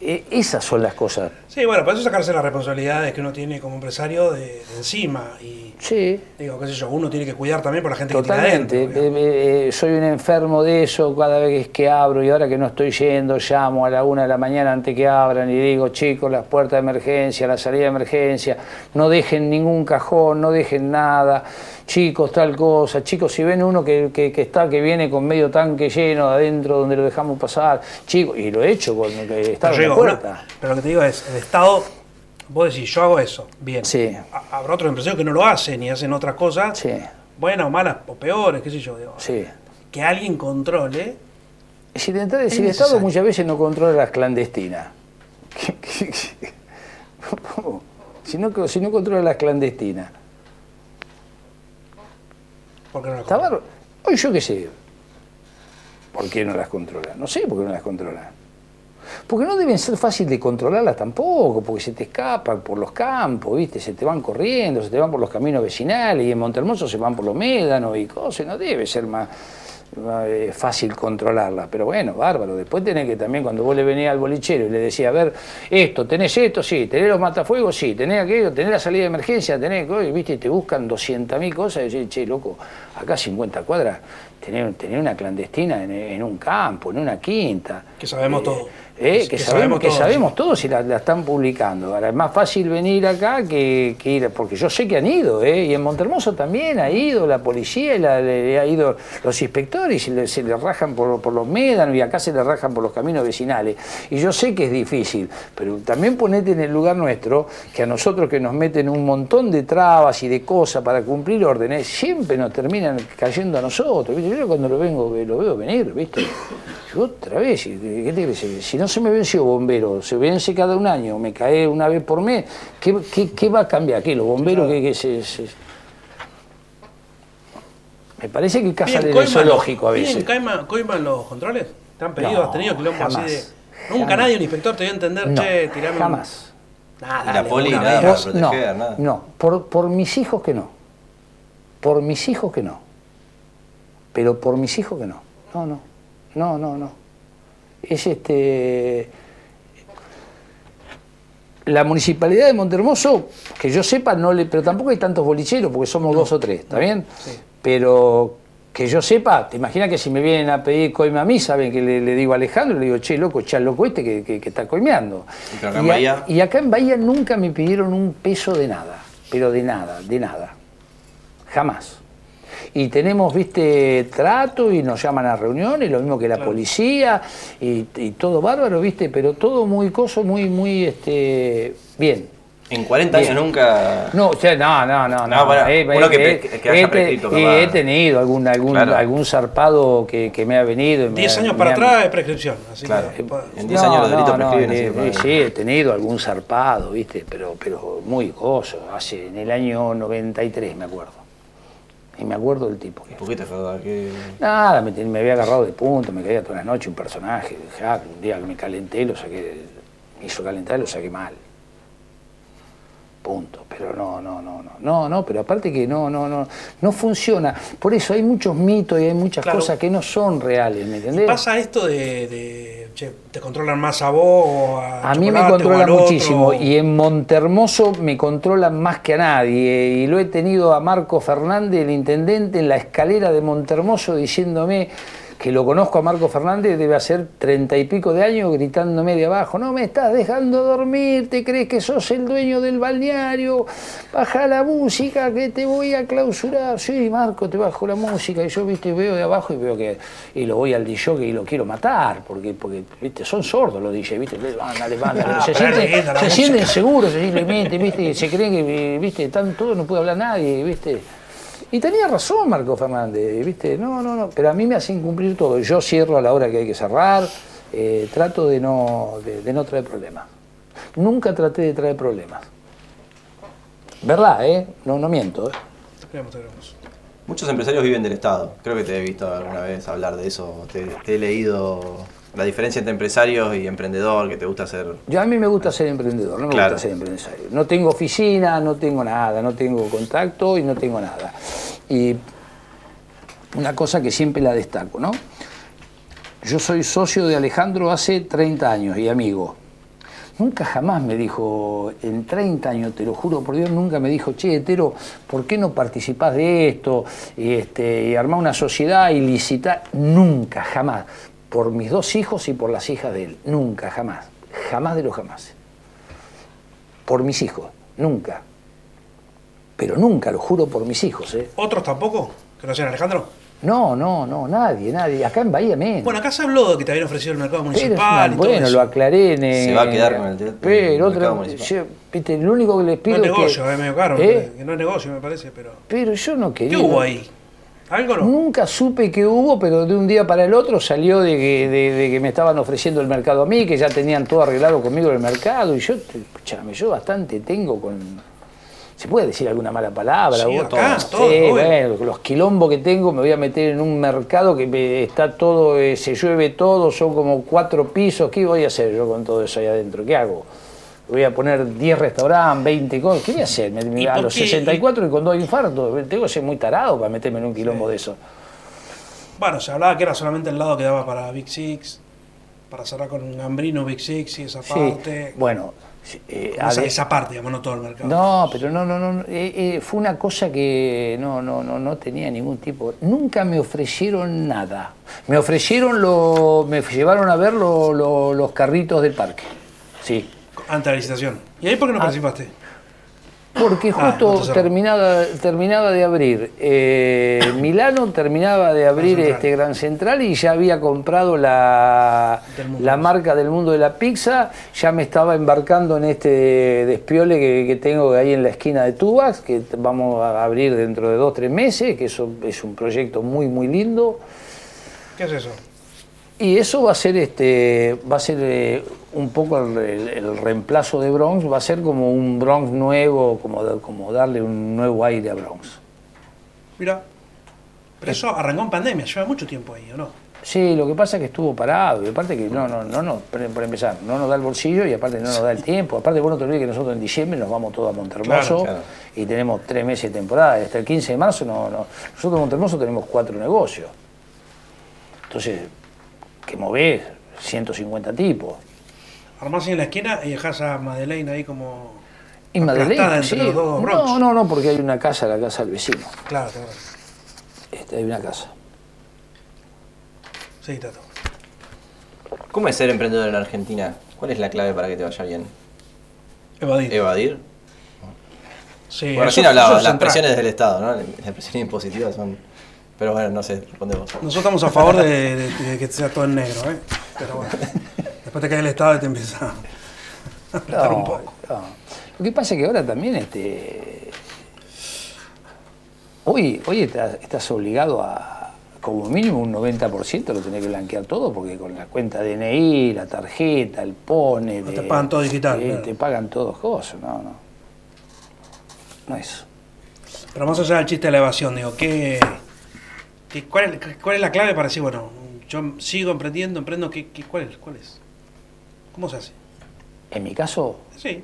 Eh, esas son las cosas Sí, bueno, para eso sacarse las responsabilidades que uno tiene como empresario de, de encima. Y Sí, digo, qué sé yo, uno tiene que cuidar también por la gente que tiene adentro. digamos. Eh, eh, soy un enfermo de eso cada vez que abro y ahora que no estoy yendo, llamo a la una de la mañana antes que abran y digo, chicos, las puertas de emergencia, la salida de emergencia, no dejen ningún cajón, no dejen nada, chicos, tal cosa, chicos, si ven uno que, que- que está, que viene con medio tanque lleno adentro donde lo dejamos pasar, chicos, y lo he hecho con que estaba Pero, en la digo, puerta. pero lo que te digo es, Estado, vos decís, yo hago eso, bien. Sí. Ha- Habrá otros empresarios que no lo hacen y hacen otras cosas, Sí, buenas o malas o peores, qué sé yo. Digo. sí. Que alguien controle. Si, el- si el Estado muchas veces no controla las clandestinas, ¿qué- qué- qué? Si, no, si no controla las clandestinas, Porque no lo está controla. Hoy yo qué sé, ¿por qué no las controla? No sé por qué no las controla. Porque no deben ser fácil de controlarlas tampoco, porque se te escapan por los campos, ¿viste? Se te van corriendo, se te van por los caminos vecinales y en Montermoso se van por los médanos y cosas, no debe ser más, eh, fácil controlarlas. Pero bueno, bárbaro. Después tenés que también, cuando vos le venías al bolichero y le decías, a ver, esto, tenés esto, sí, tenés los matafuegos, sí, tenés aquello, tenés la salida de emergencia, tenés, y, ¿viste? Y te buscan 200.000 cosas y decís, che, loco, acá 50 cuadras, tenés, tenés una clandestina en, en un campo, en una quinta. Que sabemos Eh, todo. Eh, Que que, sabemos que todos. sabemos todos y la, la están publicando. Ahora es más fácil venir acá que, que ir, porque yo sé que han ido, ¿eh? y en Montermoso también ha ido la policía, y la- le- ha ido los inspectores y le- se le rajan por, por los médanos y acá se le rajan por los caminos vecinales. Y yo sé que es difícil, pero también ponete en el lugar nuestro, que a nosotros que nos meten un montón de trabas y de cosas para cumplir órdenes, siempre nos terminan cayendo a nosotros. ¿viste? Yo cuando lo vengo, lo veo venir, ¿viste? Yo otra vez, ¿y ¿qué te crees? Si no se me venció bombero, se vence cada un año, me cae una vez por mes, ¿qué, qué- qué va a cambiar? ¿Qué? ¿Los bomberos que, que se, se- Me parece que cazan en el coiman zoológico a veces. bien, coiman, coiman los controles? ¿Te han pedido? No, ¿Has tenido quilombo jamás, así de.? Nunca jamás. nadie, un inspector, te dio a entender, No, che, tirame jamás. Nada, la dale, poli, nada para no, proteger, nada. no, por, por mis hijos que no. Por mis hijos que no. Pero por mis hijos que no. No, no. No, no, no. Es este. La municipalidad de Montermoso, que yo sepa, no le. Pero tampoco hay tantos bolicheros, porque somos dos o tres, ¿está bien? Pero que yo sepa, te imaginas que si me vienen a pedir coima a mí, saben que le, le digo a Alejandro, le digo, che, loco, al loco este que, que- que está coimeando. Y acá en Y a- Bahía- y acá en Bahía nunca me pidieron un peso de nada, pero de nada, de nada. Jamás. Y tenemos, viste, trato y nos llaman a reuniones, lo mismo que la policía y, y todo bárbaro, viste, pero todo muy coso, muy, muy, este, bien. En 40 años Bien. nunca. No, o sea, no, no, no. No, bueno, eh, uno eh, que eh, pre- que haya prescrito, y capaz. he tenido algún, algún, Claro. algún zarpado que, que me ha venido. y me 10 ha- años para ha- atrás es prescripción. Así Claro. que, pues, En 10 años los delitos prescriben, eh, eh, para- sí, he tenido algún zarpado, ¿viste? Pero, pero muy gozo, hace en el año 93, me acuerdo. Y me acuerdo del tipo. que- ¿Por qué te Nada, me, había agarrado de punto, me caía toda la noche un personaje. Dije, ah, un día que me calenté, lo saqué, me hizo calentar y lo saqué mal. Punto. Pero no, no, no, no. No, no, pero aparte que no, no, no, no funciona. Por eso hay muchos mitos y hay muchas Claro. cosas que no son reales, ¿me ¿Y entendés? pasa esto de, de, che, te controlan más a vos o a A mí me Chocolate o controla al otro? muchísimo y en Montermoso me controlan más que a nadie y lo he tenido a Marco Fernández, el intendente, en la escalera de Montermoso diciéndome que lo conozco a Marco Fernández, debe hacer treinta y pico de años gritándome de abajo, no me estás dejando dormir, te crees que sos el dueño del balneario, baja la música que te voy a clausurar, sí Marco, te bajo la música y yo viste veo de abajo y veo que, y lo voy al DJ y lo quiero matar, porque, porque viste, son sordos los DJ, viste, ándale, ándale, Ah, se, sienten, se sienten seguros, simplemente, viste, se creen que, viste, están todos, no puede hablar nadie, viste. Y tenía razón Marco Fernández, ¿viste? No, no, no, pero a mí me hacen cumplir todo. Yo cierro a la hora que hay que cerrar, eh, trato de no, de, de no traer problemas. Nunca traté de traer problemas. ¿Verdad, eh? No, no miento, ¿eh? Te creemos, te creemos. Muchos empresarios viven del Estado. Creo que te he visto alguna vez hablar de eso. Te, te he leído la diferencia entre empresarios y emprendedor, que te gusta hacer. Yo a mí me gusta ser emprendedor, no me Claro. gusta ser empresario. No tengo oficina, no tengo nada, no tengo contacto y no tengo nada. Y una cosa que siempre la destaco, ¿no? Yo soy socio de Alejandro hace 30 años y amigo. Nunca jamás me dijo, en 30 años, te lo juro por Dios, nunca me dijo, che, Etero, ¿por qué no participás de esto? Y, este, y armar una sociedad ilícita. Nunca, jamás. Por mis dos hijos y por las hijas de él. Nunca, jamás. Jamás de los jamás. Por mis hijos. Nunca. Pero nunca, lo juro por mis hijos. ¿eh? ¿Otros tampoco? ¿Que no sean Alejandro? No, no, no, nadie, nadie. Acá en Bahía menos. Bueno, acá se habló de que te habían ofrecido el mercado municipal y todo bueno, eso. lo aclaré en Se eh, va a quedar con el te- Pero el municipal. yo, viste, lo único que les No pido es es negocio, que, es medio caro. ¿Eh? que No es negocio, me parece, pero... Pero yo no ¿Qué quería. hubo ahí? ¿Algo no? Nunca supe qué hubo, pero de un día para el otro salió de que, de- de que me estaban ofreciendo el mercado a mí, que ya tenían todo arreglado conmigo en el mercado, y yo, escúchame, yo bastante tengo con... ¿Se puede decir alguna mala palabra? Sí, acá, Sí, todo, bueno, los quilombos que tengo, me voy a meter en un mercado que me- está todo, eh, se llueve todo, son como cuatro pisos, ¿qué voy a hacer yo con todo eso ahí adentro? ¿Qué hago? Voy a poner 10 restaurantes, 20 cosas. ¿Qué voy a hacer? Me- ¿Y a los qué? 64 y con dos infartos. Tengo que ser muy tarado para meterme en un quilombo de eso. Bueno, se hablaba que era solamente el lado que daba para Big Six, para cerrar con un Gambrino, Big Six y esa Sí, parte. bueno. eh, esa, parte, digamos, no todo el mercado. no, pero no, no, no. eh, eh, fue una cosa que no, no, no, no tenía ningún tipo. Nunca me ofrecieron nada. Me ofrecieron lo, me llevaron a ver lo- lo- los carritos del parque. Sí. Antes de la licitación. ¿Y ahí por qué no Ah. participaste? Porque Ah, justo cerró. terminaba, terminaba de abrir eh, *coughs* Milano, terminaba de abrir este Gran Central y ya había comprado la, la marca del mundo de la pizza, ya me estaba embarcando en este despiole que, que tengo ahí en la esquina de Tubax, que vamos a abrir dentro de dos, tres meses, que eso es un proyecto muy, muy lindo. ¿Qué es eso? Y eso va a ser este va a ser eh, un poco el, el- el reemplazo de Bronx, va a ser como un Bronx nuevo, como, como darle un nuevo aire a Bronx. Mira. Pero eso arrancó en pandemia, lleva mucho tiempo ahí, ¿o no? Sí, lo que pasa es que estuvo parado, y aparte que no, no, no, no, por por empezar, no nos da el bolsillo y aparte no nos da el tiempo. Aparte, vos no te olvides que nosotros en diciembre nos vamos todos a Montermoso Claro, claro. y tenemos tres meses de temporada. Hasta el 15 de marzo, no, no. nosotros en Montermoso tenemos cuatro negocios. Entonces, que movés 150 tipos. Armás en la esquina y dejás a Madeleine ahí como. Y Madeleine, aplastada entre sí. los dos. No, no, no, porque hay una casa, la casa del vecino. Claro, claro. Este, hay una casa. Sí, Tato. ¿Cómo es ser emprendedor en Argentina? ¿Cuál es la clave para que te vaya bien? Evadir. ¿Evadir? Sí, Bueno, recién hablaba, las central. presiones del Estado, ¿no? Las presiones impositivas son... Pero bueno, no sé, responde vos. Nosotros estamos a favor de, de- de que sea todo en negro, ¿eh? Pero bueno. Después te cae el Estado y te empieza a apretar un poco. no. Lo que pasa es que ahora también este hoy, hoy estás, estás obligado a como mínimo un 90% lo tenés que blanquear todo porque con la cuenta DNI, la tarjeta, el PONE, No te pagan todo digital, eh, claro. te pagan todos cosas, no, no. No es. Pero más allá del chiste de la evasión, digo, ¿qué, qué- cuál, es, cuál es la clave para decir, bueno, yo sigo emprendiendo, emprendo, ¿qué, qué- cuál, es, ¿cuál es? ¿Cómo se hace? En mi caso, Sí,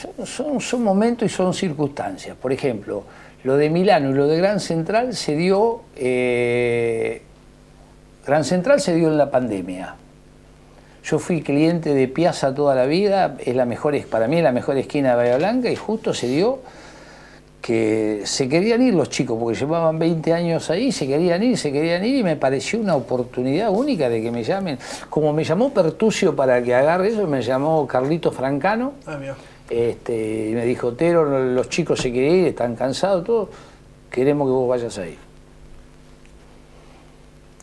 Son, son, son momentos y son circunstancias. Por ejemplo, lo de Milano y lo de Gran Central se dio. eh, Gran Central se dio en la pandemia. Yo fui cliente de Piazza toda la vida, es la mejor, es- para mí es la mejor esquina de Bahía Blanca y justo se dio que se querían ir los chicos, porque llevaban 20 años ahí, se querían ir, se querían ir y me pareció una oportunidad única de que me llamen. Como me llamó Pertucio para que agarre eso, me llamó Carlito Francano. ah. Este, y me dijo, Tero, los chicos se quieren ir, están cansados, todo, queremos que vos vayas ahí.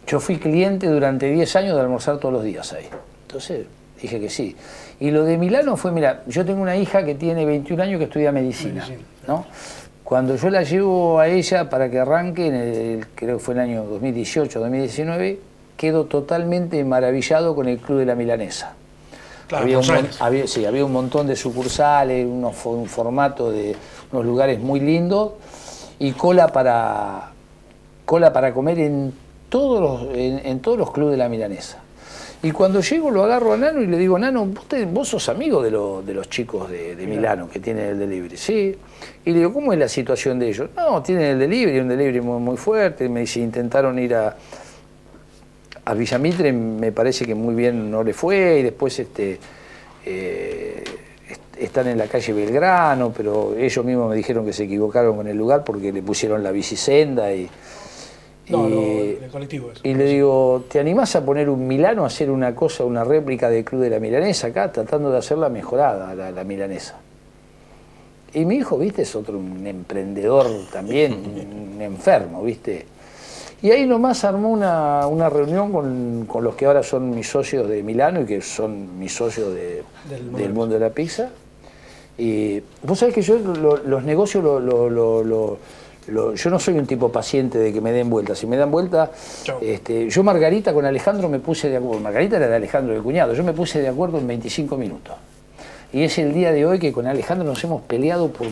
Yo fui cliente durante 10 años de almorzar todos los días ahí. Entonces dije que sí. Y lo de Milano fue, mira, yo tengo una hija que tiene 21 años que estudia medicina, Medicina. ¿no? Cuando yo la llevo a ella para que arranque, en el- creo que fue el año 2018, 2019, quedo totalmente maravillado con el Club de la Milanesa Claro, había, un, había- sí, había un montón de sucursales, unos, un formato de unos lugares muy lindos y cola para cola para comer en todos los, en, en todos los clubes de la milanesa. Y cuando llego lo agarro a Nano y le digo, Nano, vos, te- vos sos amigo de, lo- de los chicos de, de Milano que tienen el delivery. Sí. Y le digo, ¿cómo es la situación de ellos? No, tienen el delivery, un delivery muy, muy fuerte. Me dice, intentaron ir a, a Villamitre me parece que muy bien no le fue y después este, eh, est- están en la calle Belgrano, pero ellos mismos me dijeron que se equivocaron con el lugar porque le pusieron la bicisenda y, No, y- no, el colectivo es. y le digo, ¿te animás a poner un Milano, a hacer una cosa, una réplica del Club de la Milanesa acá, tratando de hacerla mejorada, la, la milanesa? Y mi hijo, viste, es otro un emprendedor también, *laughs* un enfermo, viste. Y ahí nomás armó una, una reunión con, con los que ahora son mis socios de Milano y que son mis socios de- Del mundo del de- mundo de la pizza. Y vos sabés que yo lo- los negocios, lo- lo- lo- yo no soy un tipo paciente de que me den vuelta. Si me dan vuelta, este, yo Margarita con Alejandro me puse de acuerdo. Margarita era de Alejandro, el cuñado. Yo me puse de acuerdo en 25 minutos. Y es el día de hoy que con Alejandro nos hemos peleado por,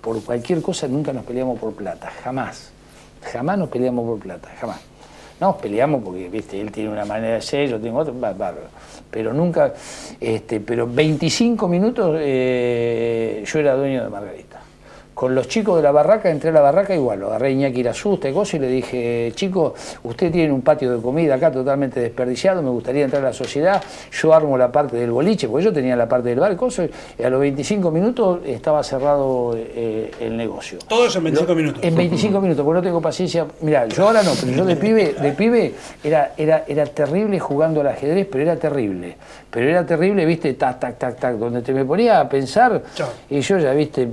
por cualquier cosa, nunca nos peleamos por plata, jamás. Jamás nos peleamos por plata, jamás. No nos peleamos porque, viste, él tiene una manera de ser, yo tengo otra, bá- bárbaro. Pero nunca, este, pero 25 minutos eh, yo era dueño de Margarita. Con los chicos de la barraca, entré a la barraca igual, lo agarré a Iñaki Irasusta y cosa y le dije, chicos, usted tiene un patio de comida acá totalmente desperdiciado, me gustaría entrar a la sociedad, yo armo la parte del boliche, porque yo tenía la parte del bar y cosa, y a los 25 minutos estaba cerrado eh, el negocio. Todo eso en 25 Lo- minutos. En 25 minutos, porque no tengo paciencia. Mira, yo ahora no, pero yo de pibe, de pibe era, era, era terrible jugando al ajedrez, pero era terrible. Pero era terrible, viste, tac, tac, tac, tac, donde te me ponía a pensar Chao. y yo ya, viste.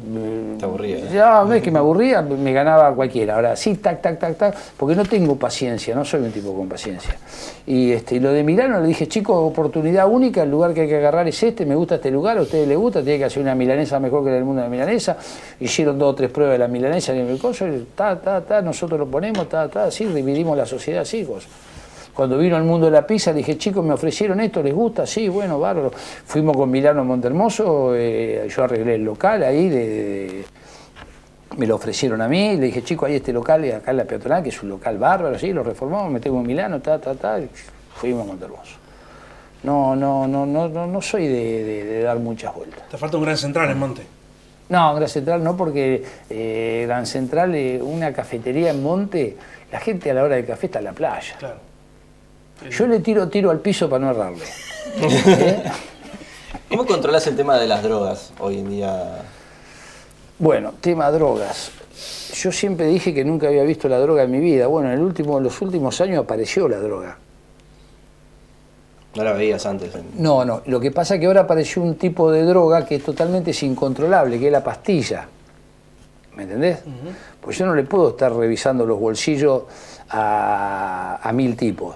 Te aburría. Ya, ves que me aburría, me ganaba cualquiera. Ahora sí, tac, tac, tac, tac, porque no tengo paciencia, no soy un tipo con paciencia. Y, este, lo de Milano le dije, chicos, oportunidad única, el lugar que hay que agarrar es este, me gusta este lugar, a ustedes les gusta, tiene que hacer una milanesa mejor que la del mundo de la milanesa. Hicieron dos o tres pruebas de la milanesa en el coso, y ta, ta, ta, nosotros lo ponemos, ta, ta, así, dividimos la sociedad así, cosas. Cuando vino al mundo de la pizza, dije, chicos, me ofrecieron esto, ¿les gusta? Sí, bueno, bárbaro. Fuimos con Milano Montermoso, eh, yo arreglé el local ahí, de- me lo ofrecieron a mí, le dije, chicos, hay este local acá en la peatonal, que es un local bárbaro, sí, lo reformamos, metemos en Milano, ta, ta, ta, y fuimos a Montermoso. No, no, no, no, no, no soy de, de- de dar muchas vueltas. Te falta un gran central en Monte. No, Gran Central no, porque eh, Gran Central, eh, una cafetería en Monte, la gente a la hora del café está en la playa. Claro. Yo le tiro tiro al piso para no errarle. *laughs* ¿Eh? ¿Cómo controlas el tema de las drogas hoy en día? Bueno, tema drogas. Yo siempre dije que nunca había visto la droga en mi vida. Bueno, en, el último, en los últimos años apareció la droga. No la veías antes. No, no. Lo que pasa es que ahora apareció un tipo de droga que es totalmente es incontrolable, que es la pastilla. ¿Me entendés? Pues yo no le puedo estar revisando los bolsillos a, a mil tipos.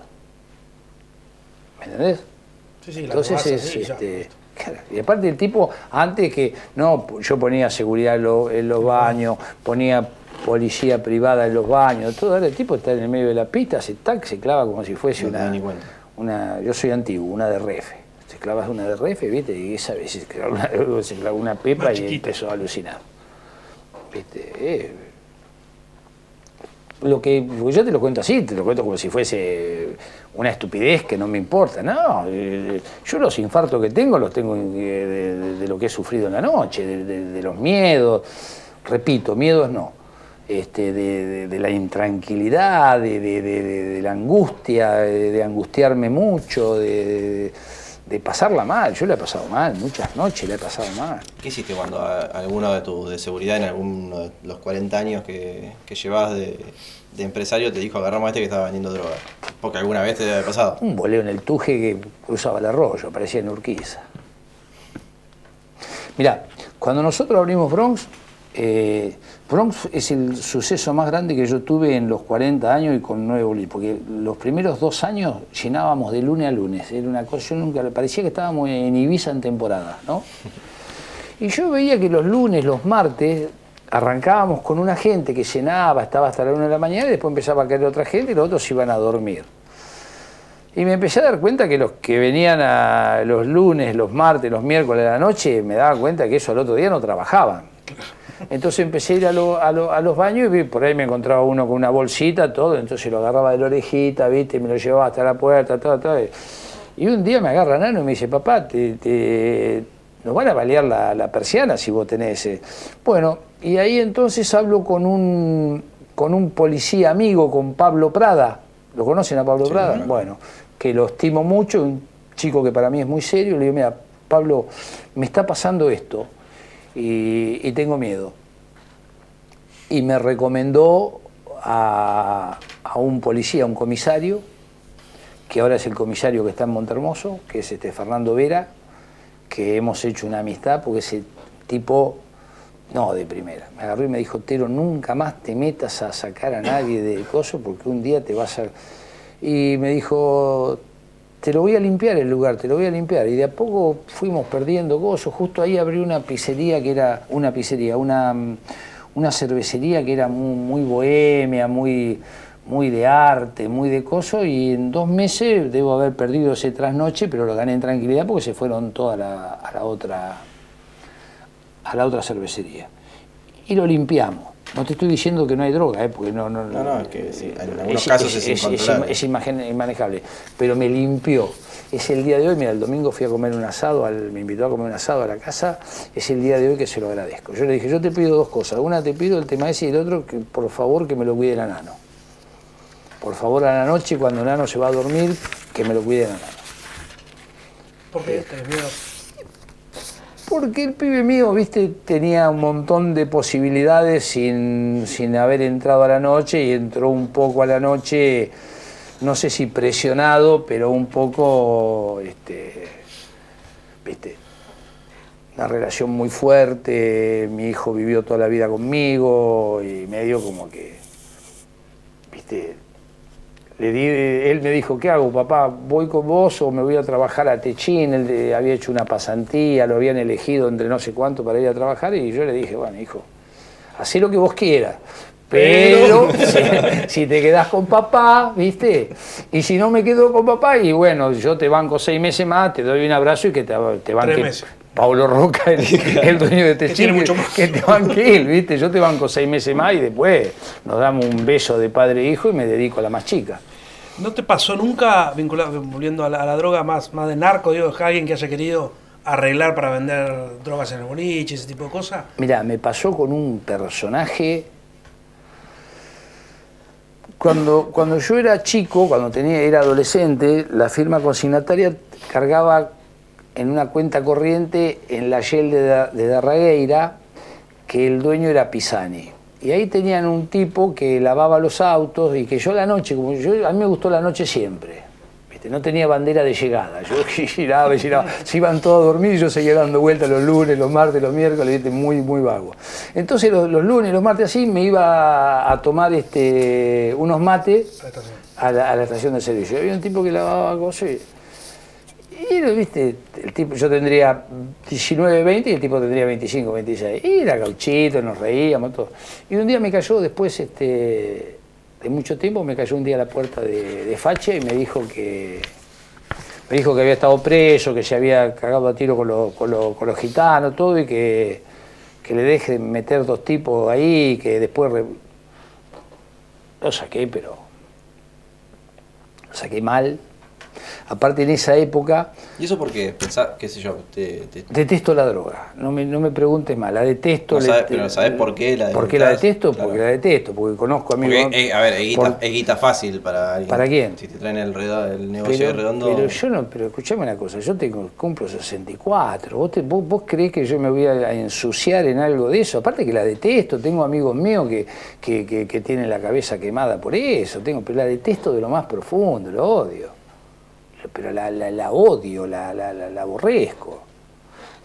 ¿Me entendés? Sí, sí, la Entonces probás es, así este, y aparte el tipo, antes que, no, yo ponía seguridad en, lo- en los baños, ponía policía privada en los baños, todo, ahora el tipo está en el medio de la pista, se tac, se clava como si fuese No una, una, yo soy antiguo, una de refe. Te clavas una de refe, viste, y esa vez se clavó una, *laughs* se clavó una pepa y empezó a alucinar. Viste, eh, lo que yo te lo cuento así, te lo cuento como si fuese una estupidez que no me importa. No, eh, yo los infartos que tengo los tengo eh, de, lo que he sufrido en la noche, de, los miedos. Repito, miedos no. Este, de, la intranquilidad, de, la angustia, de angustiarme mucho, de, de- pasarla mal. Yo la he pasado mal, muchas noches la he pasado mal. ¿Qué hiciste cuando a- alguno de tus de seguridad en alguno de los 40 años que, que llevas de, de empresario te dijo agarramos a este que estaba vendiendo droga? Porque alguna vez te haber pasado. Un boleo en el tuje que cruzaba el arroyo, parecía en Urquiza. Mirá, cuando nosotros abrimos Bronx, eh, Bronx es el suceso más grande que yo tuve en los 40 años y con nueve boliches, porque los primeros dos años llenábamos de lunes a lunes, era una cosa, yo nunca, parecía que estábamos en Ibiza en temporada, ¿no? Y yo veía que los lunes, los martes, arrancábamos con una gente que llenaba, estaba hasta la una de la mañana y después empezaba a caer otra gente y los otros iban a dormir. Y me empecé a dar cuenta que los que venían a los lunes, los martes, los miércoles de la noche, me daba cuenta que eso al otro día no trabajaban. Entonces empecé a ir a, lo- a lo- a los baños y por ahí me encontraba uno con una bolsita, todo, entonces lo agarraba de la orejita, ¿viste? me lo llevaba hasta la puerta, todo, todo. Y un día me agarra Nano y me dice, papá, te, te- nos van a balear la, la persiana si vos tenés... eh". Bueno, y ahí entonces hablo con un, con un policía amigo, con Pablo Prada. ¿Lo conocen a Pablo Prada? Bueno, que lo estimo mucho, un chico que para mí es muy serio, le digo, mira, Pablo, me está pasando esto y, tengo miedo. Y me recomendó a, a un policía, a un comisario, que ahora es el comisario que está en Montermoso, que es este Fernando Vera, que hemos hecho una amistad porque ese tipo, no de primera, me agarró y me dijo, Tero, nunca más te metas a sacar a nadie de coso porque un día te vas a... Y me dijo, te lo voy a limpiar el lugar, te lo voy a limpiar. Y de a poco fuimos perdiendo cosas. Justo ahí abrí una pizzería que era, una pizzería, una, una cervecería que era muy, bohemia, muy, muy de arte, muy de coso, y en dos meses debo haber perdido ese trasnoche, pero lo gané en tranquilidad porque se fueron toda la, a la a la otra cervecería. Y lo limpiamos. No te estoy diciendo que no hay droga, ¿eh? porque no, no, No, no, es que sí, en algunos casos es es imagen- inmanejable. Pero me limpió. Es el día de hoy, mira, el domingo fui a comer un asado, al- me invitó a comer un asado a la casa, es el día de hoy que se lo agradezco. Yo le dije, yo te pido dos cosas. Una te pido el tema ese y el otro, que por favor que me lo cuide el nano. Por favor a la noche, cuando el nano se va a dormir, que me lo cuide el nano. ¿Por qué tenés miedo? Porque el pibe mío, viste, tenía un montón de posibilidades sin, sin haber entrado a la noche y entró un poco a la noche, no sé si presionado, pero un poco, este, viste, una relación muy fuerte, mi hijo vivió toda la vida conmigo y medio como que, viste, le di, él me dijo, ¿qué hago, papá? ¿Voy con vos o me voy a trabajar a Techín? Él de- había hecho una pasantía, lo habían elegido entre no sé cuánto para ir a trabajar y yo le dije, bueno, hijo, hacé lo que vos quieras. Pero *laughs* si, si te quedás con papá, ¿viste? Y si no me quedo con papá, y bueno, yo te banco seis meses más, te doy un abrazo y que te, te banque meses. Pablo Roca, el, el dueño de Techín, tiene que, que te banque él, ¿viste? Yo te banco seis meses más y después nos damos un beso de padre e hijo y me dedico a la más chica. ¿No te pasó nunca, vinculado, volviendo a la, droga más, más de narco, digo, alguien que haya querido arreglar para vender drogas en el boliche, ese tipo de cosas? Mira, me pasó con un personaje. Cuando, cuando yo era chico, cuando tenía, era adolescente, la firma consignataria cargaba en una cuenta corriente en la Shell de, de Darragueira que el dueño era Pisani. Y ahí tenían un tipo que lavaba los autos y que yo la noche, como yo, a mí me gustó la noche siempre. ¿viste? No tenía bandera de llegada. Yo *laughs* giraba y giraba. Se iban todos a dormir y yo seguía dando vueltas los lunes, los martes, los miércoles, ¿viste? muy, muy vago. Entonces los, los lunes, los martes así, me iba a tomar este, unos mates A la estación. a la, a la estación de servicio. Había un tipo que lavaba cosas y, viste, el tipo, yo tendría 19, 20 y el tipo tendría 25, 26. Y era gauchito, nos reíamos, todo. Y un día me cayó después, este, de mucho tiempo, me cayó un día a la puerta de, de Facha y me dijo que me dijo que había estado preso, que se había cagado a tiro con, los- con los- con los gitanos, todo, y que, que le deje meter dos tipos ahí, que después... Lo saqué, pero lo saqué mal. Aparte en esa época ¿Y eso porque pensá, qué sé yo, te, te- detesto la droga, no me, no me preguntes más, la detesto. No le- sabes- pero ¿sabés por qué la ¿Por qué la detesto? Claro. Porque la detesto, porque conozco porque, eh, a ver, es guita, por- es guita fácil para alguien. ¿Para quién? Si te traen el, el negocio pero, redondo. pero yo no, pero escuchame una cosa, yo tengo, cumplo 64, ¿Vos, te- vos, vos creés que yo me voy a ensuciar en algo de eso? Aparte que la detesto, tengo amigos míos que, que, que- que tienen la cabeza quemada por eso, tengo, pero la detesto de lo más profundo, lo odio. Pero la, la- la odio, la, la, aborrezco.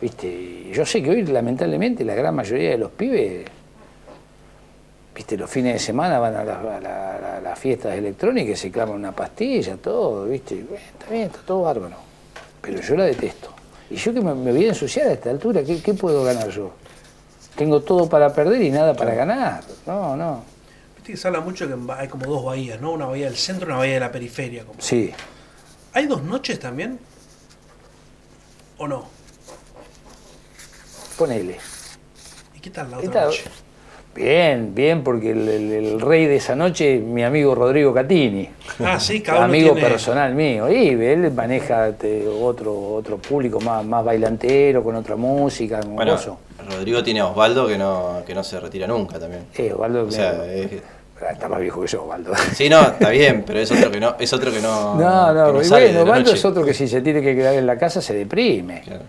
¿Viste? Yo sé que hoy, lamentablemente, la gran mayoría de los pibes, ¿viste? Los fines de semana van a, las- a la- a las fiestas electrónicas y se claman una pastilla, todo, ¿viste? Está bien, está todo bárbaro. Pero yo la detesto. Y yo que me, me voy a ensuciar a esta altura, ¿qué, qué puedo ganar yo? Tengo todo para perder y nada para ganar. No, no. Viste que se habla mucho que hay como dos bahías, ¿no? Una bahía del centro y una bahía de la periferia. como. Sí. ¿Hay dos noches también? ¿O no? Ponele. ¿Y qué tal la otra Esta- noche? Bien, bien, porque el, el- el rey de esa noche, mi amigo Rodrigo Catini. Ah, sí, cada uno amigo tiene... personal mío. Y él maneja este, otro, otro público más, más bailantero, con otra música, bueno, gozo. Rodrigo tiene a Osvaldo que no, que no se retira nunca también. Eh, Osvaldo, O sea, me- es- Está más viejo que yo, Osvaldo. *laughs* Sí, no, está bien, pero es otro que no, es otro que no. No, no, que y sale de bueno, la Osvaldo noche. es otro que si se tiene que quedar en la casa se deprime. Claro.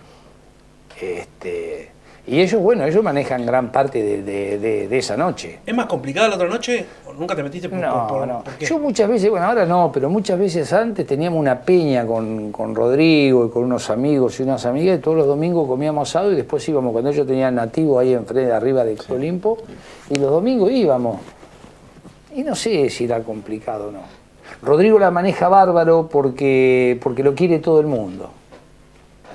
Este, y ellos, bueno, ellos manejan gran parte de, de- de- de esa noche. ¿Es más complicada la otra noche? ¿O nunca te metiste por, No, por- por- no. por qué? Yo muchas veces, bueno, ahora no, pero muchas veces antes teníamos una peña con, con Rodrigo y con unos amigos y unas amigas, y todos los domingos comíamos asado y después íbamos, cuando ellos tenían nativo ahí enfrente, arriba de Olimpo, y los domingos íbamos. Y no sé si era complicado o no. Rodrigo la maneja bárbaro porque, porque lo quiere todo el mundo.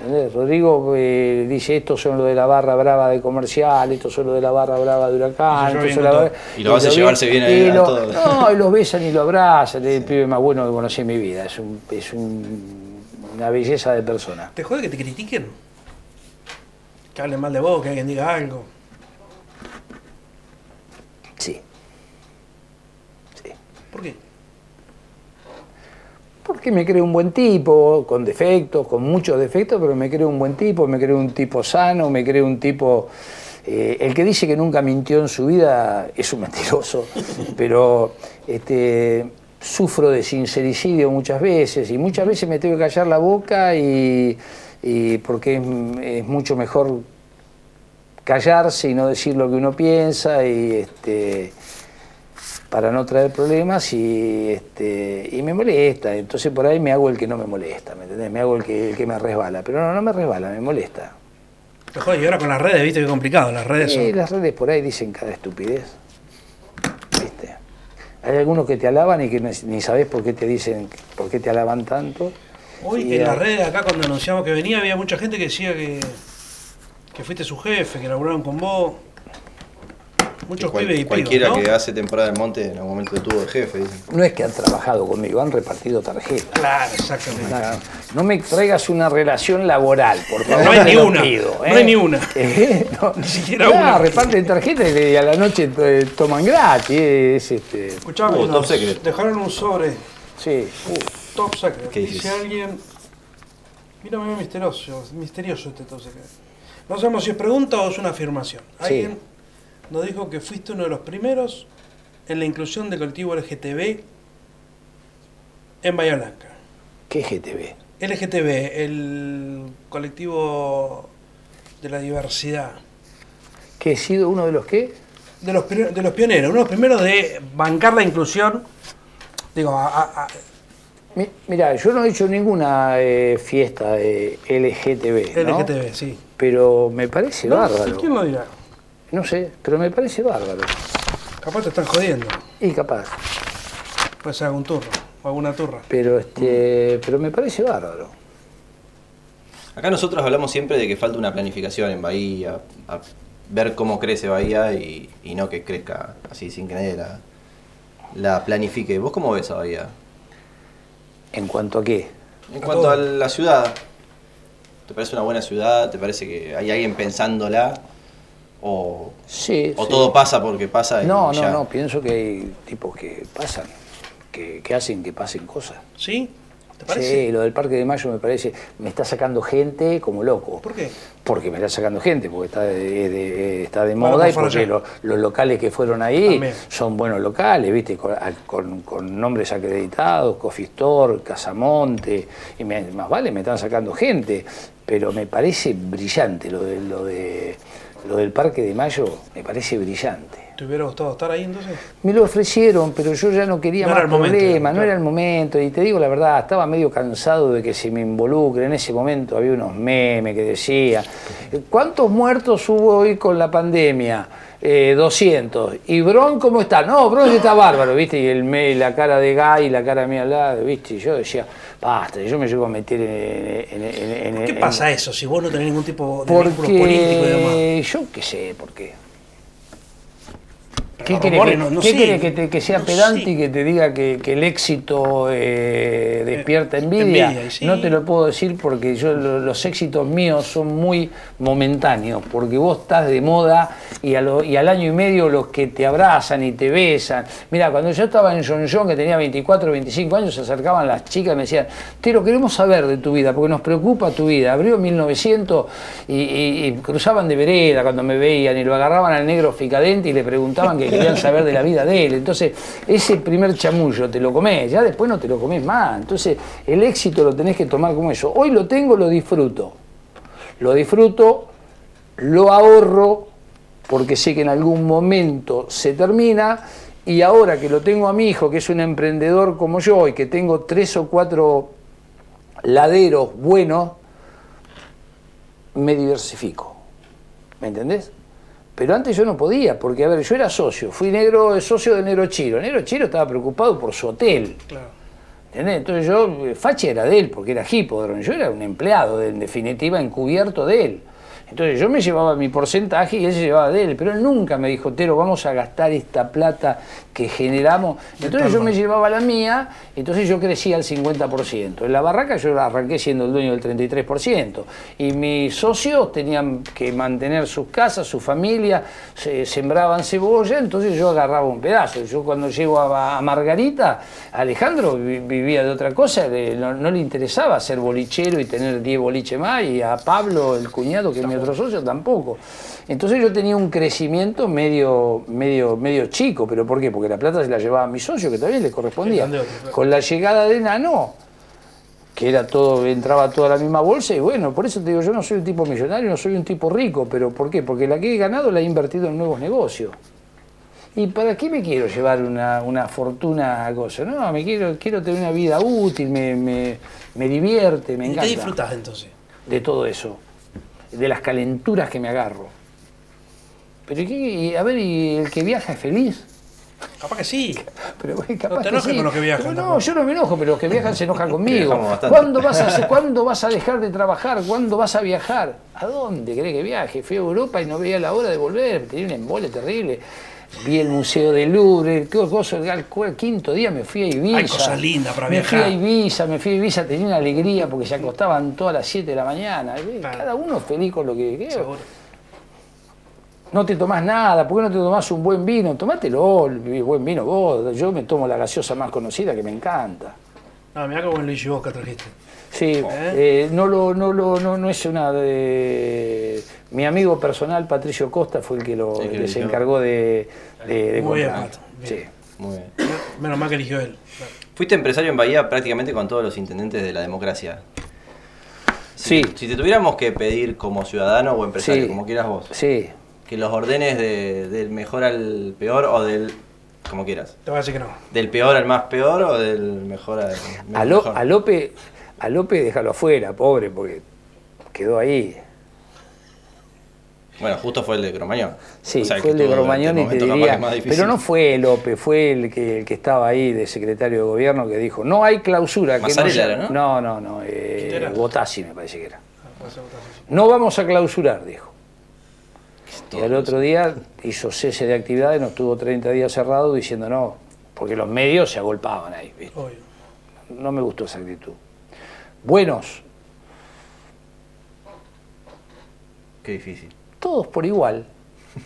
¿Entendés? Rodrigo eh, dice, estos son los de la barra brava de comercial, estos son los de la barra brava de huracán, bien son la- todo. Y lo hace ve- llevarse bien ahí y a lo- todos. *laughs* No, y los besan y lo abrazan, es el pibe más bueno que conocí en mi vida, es, un- es un- una belleza de persona. ¿Te jode que te critiquen? Que hablen mal de vos, que alguien diga algo. Sí. Sí. ¿Por qué? Porque me creo un buen tipo, con defectos, con muchos defectos, pero me creo un buen tipo, me creo un tipo sano, me creo un tipo... eh, el que dice que nunca mintió en su vida es un mentiroso, *laughs* pero este, sufro de sincericidio muchas veces y muchas veces me tengo que callar la boca y, y porque es, es mucho mejor callarse y no decir lo que uno piensa y este para no traer problemas y este y me molesta entonces por ahí me hago el que no me molesta ¿me entendés? me hago el que, el que me resbala pero no no me resbala me molesta Te jode, y ahora con las redes, viste que complicado, las redes son... las redes por ahí dicen cada estupidez ¿viste? hay algunos que te alaban y que ni, sabes por qué te dicen por qué te alaban tanto Hoy Y en las redes acá cuando anunciamos que venía había mucha gente que decía que, que fuiste su jefe, que laburaron con vos. Muchos Que cual- pibes y cualquiera ¿no? que hace temporada en monte en algún momento tuvo de jefe, dicen. no es que han trabajado conmigo han repartido tarjetas Claro, exactamente. No, no me traigas una relación laboral, por favor. No hay te ni una, pido, no hay ni una. *laughs* ¿Eh? No, Ni siquiera no, una. reparten tarjetas y a la noche eh, toman gratis. Es, este, Escuchame, Uh, nos top secret. dejaron un sobre sí. top secret. ¿Qué Dice dices? alguien... Mira, misterioso, misterioso este top secret. No sabemos si es pregunta o es una afirmación. Sí. Nos dijo que fuiste uno de los primeros en la inclusión del colectivo LGTB en Bahía Blanca. ¿Qué GTV? LGTB, el colectivo de la diversidad. ¿Que he sido uno de los qué? De los, de los pioneros, uno de los primeros de bancar la inclusión. Digo, a- a- a- Mi- Mira, yo no he hecho ninguna eh, fiesta de LGTB, ¿no? LGTB, sí. Pero me parece No, bárbaro. ¿Quién lo dirá? No sé, pero me parece bárbaro. Capaz te están jodiendo. Y capaz. Puede ser algún turro o alguna turra. Pero este, pero me parece bárbaro. Acá nosotros hablamos siempre de que falta una planificación en Bahía, a ver cómo crece Bahía y, y no que crezca así sin que nadie la, la planifique. ¿Vos cómo ves a Bahía? ¿En cuanto a qué? En A cuanto todo. a la ciudad, ¿te parece una buena ciudad? ¿Te parece que hay alguien pensándola? ¿O, Sí. o sí. todo pasa porque pasa No, no, no, pienso que hay tipos que pasan, que, que hacen que pasen cosas. ¿Sí? ¿Te parece? Sí, lo del Parque de Mayo me parece, me está sacando gente como loco. ¿Por qué? Porque me está sacando gente, porque está de, de- está de Bueno, moda y por porque lo- los locales que fueron ahí También. son buenos locales, ¿viste? Con, con- con nombres acreditados, Coffee Store, Casamonte, y me- más vale, me están sacando gente, pero me parece brillante lo, de, lo, de, lo del Parque de Mayo, me parece brillante. ¿Te hubiera gustado estar ahí entonces? Me lo ofrecieron, pero yo ya no quería No más problemas, no claro. era el momento. Y te digo la verdad, estaba medio cansado de que se me involucre. En ese momento había unos memes que decía, ¿cuántos muertos hubo hoy con la pandemia? Eh, 200. ¿Y Bron cómo está? No, Bron está bárbaro, ¿viste? Y el me, la cara de Guy, la cara mía al lado, ¿viste? Y yo decía, basta, yo me llego a meter en... en- ¿Por qué en- pasa eso si vos no tenés ningún tipo de vínculo político y demás? Porque yo qué sé, ¿por qué? ¿Qué rumores que, no- no qué sé. quiere que, te- que sea No pedante sé. y que te diga que, que el éxito eh, despierta envidia? envidia, sí. No te lo puedo decir porque yo lo- los éxitos míos son muy momentáneos, porque vos estás de moda y, a lo- y al año y medio los que te abrazan y te besan. Mira, cuando yo estaba en John John, que tenía 24 o 25 años, se acercaban las chicas y me decían, Tero, queremos saber de tu vida, porque nos preocupa tu vida. Abrió 1900 y, y- y cruzaban de vereda cuando me veían y lo agarraban al negro ficadente y le preguntaban que querían saber de la vida de él. Entonces, ese primer chamullo te lo comés, ya después no te lo comés más. Entonces, el éxito lo tenés que tomar como eso. Hoy lo tengo, lo disfruto. Lo disfruto, lo ahorro, porque sé que en algún momento se termina. Y ahora que lo tengo a mi hijo, que es un emprendedor como yo, y que tengo tres o cuatro laderos buenos, me diversifico. ¿Me entendés? Pero antes yo no podía, porque a ver, yo era socio, fui negro, socio de Negro Chiro. Negro Chiro estaba preocupado por su hotel. ¿Entendés? Entonces yo, Fache era de él, porque era hipódromo, yo era un empleado, en definitiva, encubierto de él. Entonces yo me llevaba mi porcentaje y él se llevaba de él, pero él nunca me dijo, Tero, vamos a gastar esta plata que generamos. Entonces yo me llevaba la mía, entonces yo crecía al 50%. En la barraca yo arranqué siendo el dueño del 33%. Y mis socios tenían que mantener sus casas, su familia, se sembraban cebolla, entonces yo agarraba un pedazo. Yo cuando llego a, Margarita, Alejandro vivía de otra cosa, no, le interesaba ser bolichero y tener 10 boliches más, y a Pablo, el cuñado, que es mi otro socio, tampoco. Entonces yo tenía un crecimiento medio, medio, medio chico, pero ¿por qué? Porque la plata se la llevaba a mi socio, que también le correspondía. Con la llegada de Nano, que era todo, entraba toda la misma bolsa, y bueno, por eso te digo, yo no soy un tipo millonario, no soy un tipo rico, pero ¿por qué? Porque la que he ganado la he invertido en nuevos negocios. ¿Y para qué me quiero llevar una, fortuna a cosa? No, me quiero, quiero tener una vida útil, me, me, divierte, me encanta. ¿Y qué disfrutas entonces? De todo eso, de las calenturas que me agarro. Pero ¿qué? a ver, ¿y el que viaja es feliz? Capaz que sí. Pero, capaz no te enojes con los que viajan. no, yo no me enojo, pero los que viajan se enojan *laughs* conmigo. ¿Cuándo vas, a, *laughs* ¿Cuándo vas a dejar de trabajar? ¿Cuándo vas a viajar? ¿A dónde querés que viaje? Fui a Europa y no veía la hora de volver. Tenía un embole terrible. Vi el Museo del Louvre, qué cosa, el quinto día me fui a Ibiza. Hay cosas lindas para viajar. Me fui a Ibiza, me fui a Ibiza, tenía una alegría porque se acostaban todas las 7 de la mañana. Cada uno feliz con lo que... no te tomás nada, ¿por qué no te tomás un buen vino? Tomátelo, el buen vino vos. Yo me tomo la gaseosa más conocida que me encanta. Ah, mirá qué buen Luigi Bosca trajiste. Sí, ¿Eh? Eh, no, lo, no, lo, no, no es una de... Mi amigo personal, Patricio Costa, fue el que, lo, se encargó de, de, Muy bien, Sí. Muy bien. Menos mal que eligió él. Fuiste empresario en Bahía prácticamente con todos los intendentes de la democracia. sí. Si te tuviéramos que pedir como ciudadano o empresario, como quieras vos. Sí que los ordenes de, del mejor al peor o del. como quieras. Te voy a decir que no. ¿Del peor al más peor o del mejor al a, mejor? a Lope, a Lope déjalo afuera, pobre, porque quedó ahí. Bueno, justo fue el de Cromañón. Sí, fue el de Cromañón y te diría, pero no fue López, fue el que, el que estaba ahí de secretario de gobierno que dijo, no hay clausura. Que no, no, no, no, eh, me parece que era. Ah, no vamos a clausurar, dijo y al otro día hizo cese de actividades, nos tuvo 30 días cerrado diciendo no, porque los medios se agolpaban ahí. No me gustó esa actitud. Buenos. Qué difícil. Todos por igual. *laughs*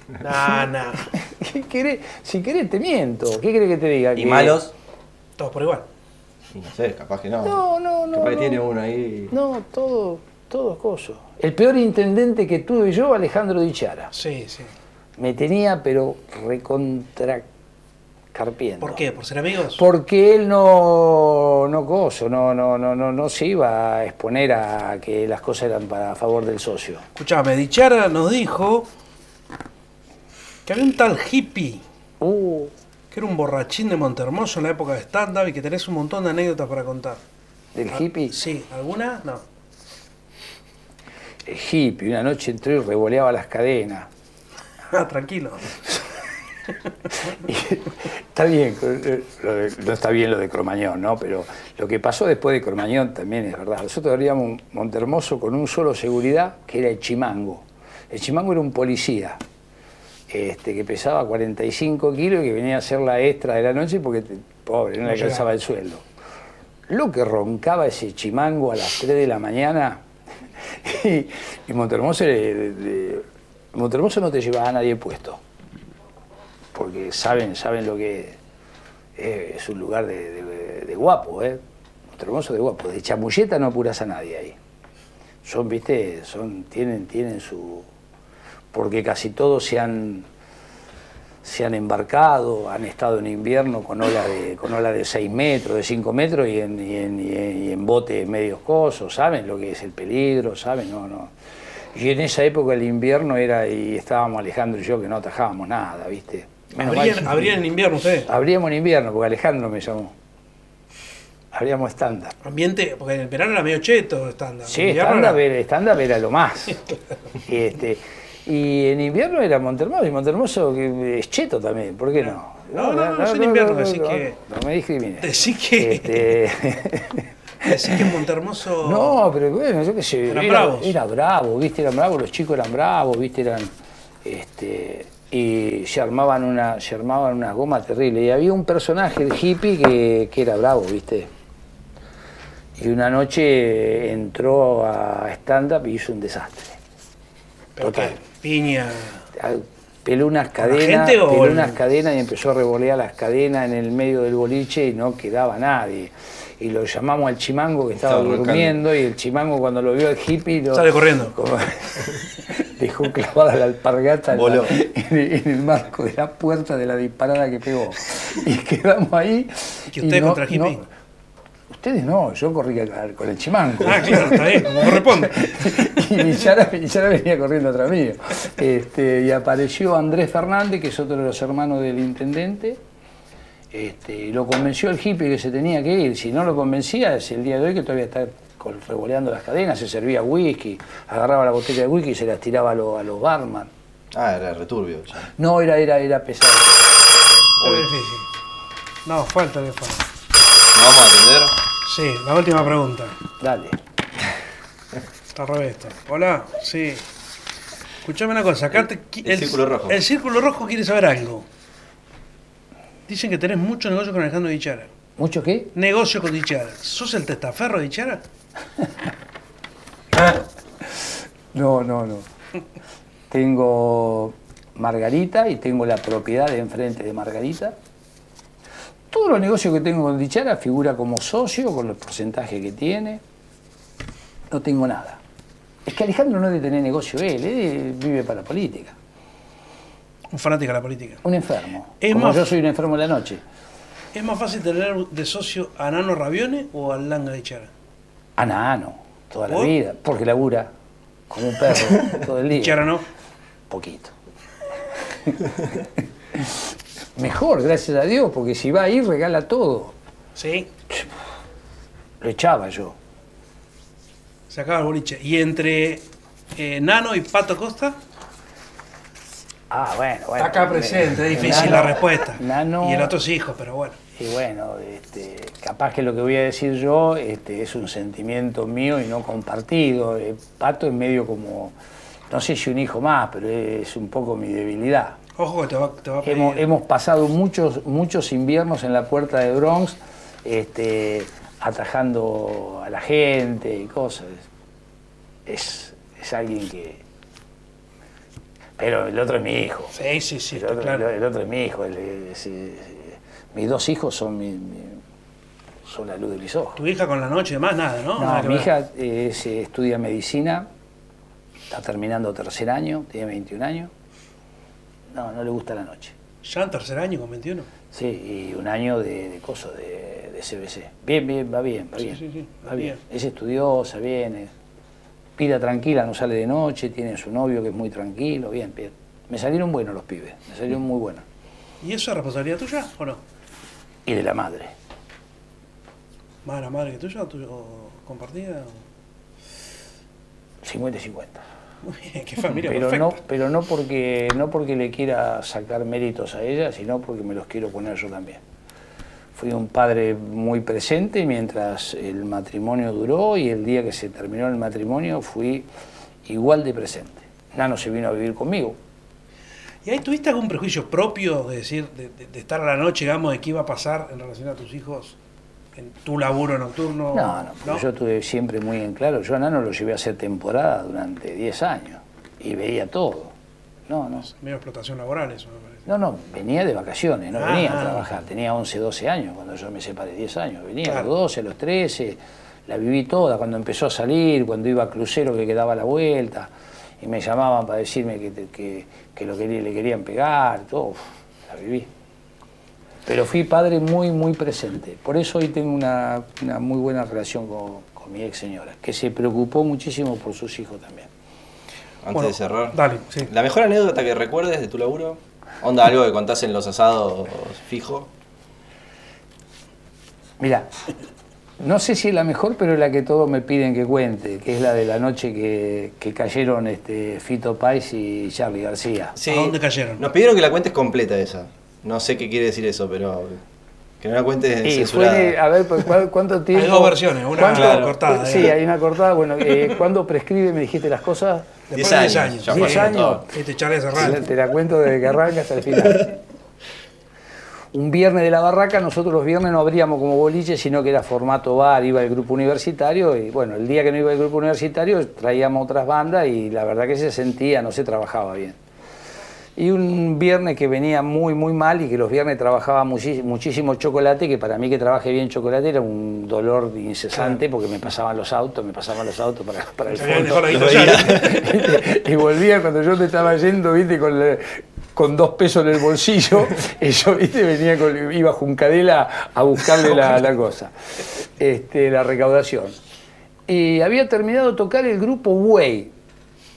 Nah, nah. *laughs* Si querés te miento. ¿Qué querés que te diga? ¿Y malos? Todos por igual. no sé, capaz que no. No, no, no. Capaz que tiene uno ahí. No, todo todo coso. El peor intendente que tuve yo, Alejandro Dichara. Sí, sí. Me tenía, pero recontra carpiendo. ¿Por qué? ¿Por ser amigos? Porque él no, no coso, no, no, no, no, no se iba a exponer a que las cosas eran para favor del socio. Escuchame, Dichara nos dijo que había un tal hippie. Uh. Que era un borrachín de Montermoso en la época de stand-up y que tenés un montón de anécdotas para contar. ¿Del hippie? Sí, ¿alguna? No hippie, una noche entró y revoleaba las cadenas. Ah, tranquilo. *laughs* está bien, no está bien lo de Cromañón, ¿no? Pero lo que pasó después de Cromañón también es verdad. Nosotros abríamos Montermoso con un solo seguridad, que era el Chimango. El Chimango era un policía, este, que pesaba 45 kilos y que venía a hacer la extra de la noche porque, pobre, no, le alcanzaba el sueldo. Lo que roncaba ese Chimango a las 3 de la mañana *laughs* y, y Montermoso, no te lleva a nadie puesto, porque saben, saben lo que es, un lugar de, guapo, ¿eh? Montermoso de guapo, de chamulleta no apuras a nadie ahí. Son, viste, son, tienen, tienen su... porque casi todos se han se han embarcado, han estado en invierno con olas de, con ola de 6 metros, de 5 metros y en, y en, y en botes medios cosos, ¿saben lo que es el peligro? ¿Saben? No, no. Y en esa época el invierno era, y estábamos Alejandro y yo que no atajábamos nada, ¿viste? ¿Abrían, abrían en invierno ustedes? Abríamos en invierno, porque Alejandro me llamó. Abríamos estándar. Ambiente, porque en el verano era medio cheto estándar. Sí, estándar era- era lo más. *laughs* este, y en invierno era Montermoso, y Montermoso es cheto también, ¿por qué no? No, no, no, es en invierno, decís que- No me discrimines. Decís que- Este, *laughs* Decís que Montermoso. *laughs* no, pero bueno, yo qué sé. Eran era, bravos. era bravo, viste, eran bravos, los chicos eran bravos, viste, eran. Este, y se armaban una, se armaban unas gomas terribles. Y había un personaje, el hippie, que, que era bravo, viste. Y una noche entró a stand-up y hizo un desastre. ¿Pero total. qué? Piña. Peló unas cadenas, gente o peló el- unas cadenas y empezó a revolear las cadenas en el medio del boliche y no quedaba nadie. Y lo llamamos al chimango que estaba, durmiendo y el chimango cuando lo vio al hippie lo, Sale corriendo. como- *laughs* dejó clavada la alpargata en, la- Voló. en el, en el marco de la puerta de la disparada que pegó. Y quedamos ahí. ¿Y usted no- contra el hippie? no- ustedes no, yo corrí con con el chimango. Ah, claro, está bien, como corresponde. *laughs* y Villara, Villara venía corriendo atrás mío. Este, y apareció Andrés Fernández, que es otro de los hermanos del intendente, este, y lo convenció el hippie que se tenía que ir. Si no lo convencía, es el día de hoy que todavía está revoleando las cadenas, se servía whisky, agarraba la botella de whisky y se las tiraba a, los- a los barman. Ah, era returbio. ya. No, era, era, era pesado. Difícil. No, el teléfono. ¿No vamos a atender? Sí, la última pregunta. Dale. Está esto. Hola, sí. Escuchame una cosa, acá te el círculo rojo. El círculo rojo quiere saber algo. Dicen que tenés mucho negocio con Alejandro Dichara. ¿Mucho qué? Negocio con Dichara. ¿Sos el testaferro de Dichara? *laughs* No, no, no. tengo Margarita y tengo la propiedad de enfrente de Margarita. Todos los negocios que tengo con Dichara figura como socio con los porcentajes que tiene. No tengo nada. Es que Alejandro no debe tener negocio él, él vive para la política. Un fanático de la política. Un enfermo. Es como más- yo soy un enfermo de la noche. ¿Es más fácil tener de socio a Nano Ravione o a Langa Dichara? Anano, toda la vida, porque labura como un perro todo el día. Dichara no. Poquito. *laughs* Mejor, gracias a Dios, porque si va ahí regala todo. Sí. Lo echaba yo. Se acaba el boliche. ¿Y entre eh, Nano y Pato Costa? Ah, bueno, bueno. Acá presente, es difícil Nano- la respuesta. Nano- Y el otro es hijo, pero bueno. Y bueno, este, capaz que lo que voy a decir yo este, es un sentimiento mío y no compartido. Eh, Pato es medio como, no sé si un hijo más, pero es un poco mi debilidad. Ojo que te va, te va a pedir. Hemos, hemos pasado muchos, muchos inviernos en la puerta de Bronx, este, atajando a la gente y cosas. Es, es alguien que... Pero el otro es mi hijo. Sí, sí, sí, El otro, claro. el otro es mi hijo. el- mis dos hijos son, mi- mi- son la luz de mis ojos. Tu hija con la noche y demás, nada, ¿no? No, Nada mi hija eh, se estudia medicina, está terminando tercer año, tiene 21 años. No, no le gusta la noche. ¿Ya en tercer año con 21? Sí, y un año de, de coso, de, CBC. Bien, bien, va bien, va bien. Sí, sí, va bien. Es estudiosa, bien. Pida tranquila, no sale de noche, tiene su novio que es muy tranquilo, bien, bien. Me salieron buenos los pibes, me salieron muy buenos. ¿Y eso es responsabilidad tuya o no? Y de la madre. ¿Más la madre que tuya o, tuya, o compartida? 50-50. *laughs* qué familia Pero perfecta. no, pero no porque no porque le quiera sacar méritos a ella, sino porque me los quiero poner yo también. Fui un padre muy presente mientras el matrimonio duró y el día que se terminó el matrimonio fui igual de presente. Nano se vino a vivir conmigo. ¿Y ahí tuviste algún prejuicio propio de decir, de, de- de estar a la noche, digamos, de qué iba a pasar en relación a tus hijos en tu laburo nocturno? No, no, porque yo tuve siempre muy en claro, yo a Nano lo llevé a hacer temporada durante 10 años y veía todo. No, no. Medio explotación laboral eso, me parece. No, no, venía de vacaciones, no Ah, venía a ah. trabajar. Tenía 11, 12 años cuando yo me separé, 10 años. Venía a los 12, a los 13, la viví toda, cuando empezó a salir, cuando iba a crucero que quedaba la vuelta, y me llamaban para decirme que, que, que lo le querían pegar, todo. la viví. Pero fui padre muy, muy presente. Por eso hoy tengo una, una muy buena relación con, con mi ex señora, que se preocupó muchísimo por sus hijos también. Antes Bueno, de cerrar. dale, sí. ¿La mejor anécdota que recuerdes de tu laburo? Onda, algo que contás en los asados fijo. Mira, no sé si es la mejor, pero es la que todos me piden que cuente, que es la de la noche que, que cayeron este, Fito Pais y Charlie García. Sí. ¿A dónde cayeron? Nos pidieron que la cuentes completa esa. No sé qué quiere decir eso, pero que no la cuentes Y censurada. fue, a ver, pues, ¿cuál- ¿cuánto *laughs* tiempo? dos versiones, una ¿Cuánto- Claro. cortada, Sí, digamos. hay una cortada. Bueno, eh, ¿cuándo prescribe, me dijiste las cosas? Después 10 de años. 10 años. años. Este Charlie hace Te la- rato. Te la cuento desde que arranca hasta el final. Un viernes de la barraca, nosotros los viernes no abríamos como boliche, sino que era formato bar, iba el grupo universitario y bueno, el día que no iba el grupo universitario traíamos otras bandas y la verdad que se sentía, no se trabajaba bien. Y un viernes que venía muy, muy mal y que los viernes trabajaba muchísimo chocolate, que para mí que trabaje bien chocolate era un dolor incesante porque me pasaban los autos, me pasaban los autos para, para el fondo. *laughs* y volvía cuando yo te estaba yendo, viste, con, la- con dos pesos en el bolsillo, *laughs* y yo, viste, venía con, iba a Juncadela a buscarle la, la *laughs* cosa, este, la recaudación. Y había terminado de tocar el grupo Way.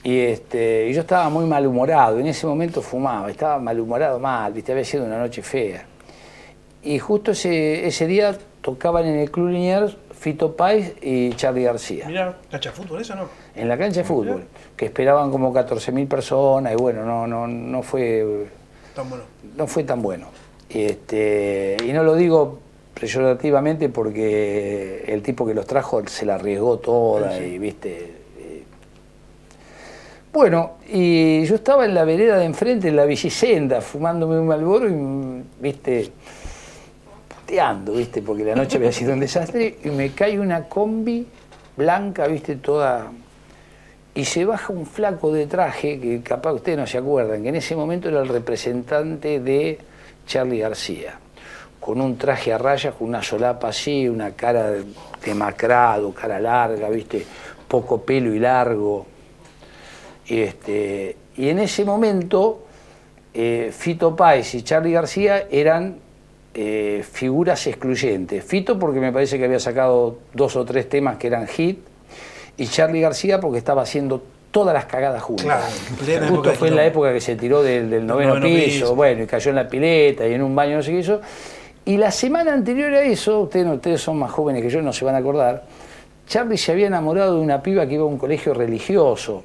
Y, este, y yo estaba muy malhumorado, en ese momento fumaba, estaba malhumorado mal, viste, había sido una noche fea. Y justo ese, ese día tocaban en el Club Liniers Fito Páez y Charlie García Mirá, ¿cacha fútbol eso no? en la cancha de fútbol, que esperaban como 14.000 personas y bueno, no, no, no, fue, Tan bueno. no fue tan bueno. Y, este, y no lo digo peyorativamente porque el tipo que los trajo se la arriesgó toda Sí, sí. y viste. Bueno, y yo estaba en la vereda de enfrente, en la villicenda, fumándome un malboro y, viste, puteando, viste, porque la noche había sido un desastre, y me cae una combi blanca, viste, toda. Y se baja un flaco de traje, que capaz ustedes no se acuerdan, que en ese momento era el representante de Charlie García, con un traje a rayas, con una solapa así, una cara demacrado, cara larga, viste, poco pelo y largo. Y, este, y en ese momento, eh, Fito Páez y Charlie García eran eh, figuras excluyentes. Fito porque me parece que había sacado dos o tres temas que eran hit, y Charlie García porque estaba haciendo todas las cagadas juntas. Claro, Justo fue en la época que se tiró del, del noveno, noveno piso, piso. bueno, y cayó en la pileta y en un baño, no sé qué hizo. Y la semana anterior a eso, ustedes, ustedes son más jóvenes que yo, no se van a acordar, Charlie se había enamorado de una piba que iba a un colegio religioso.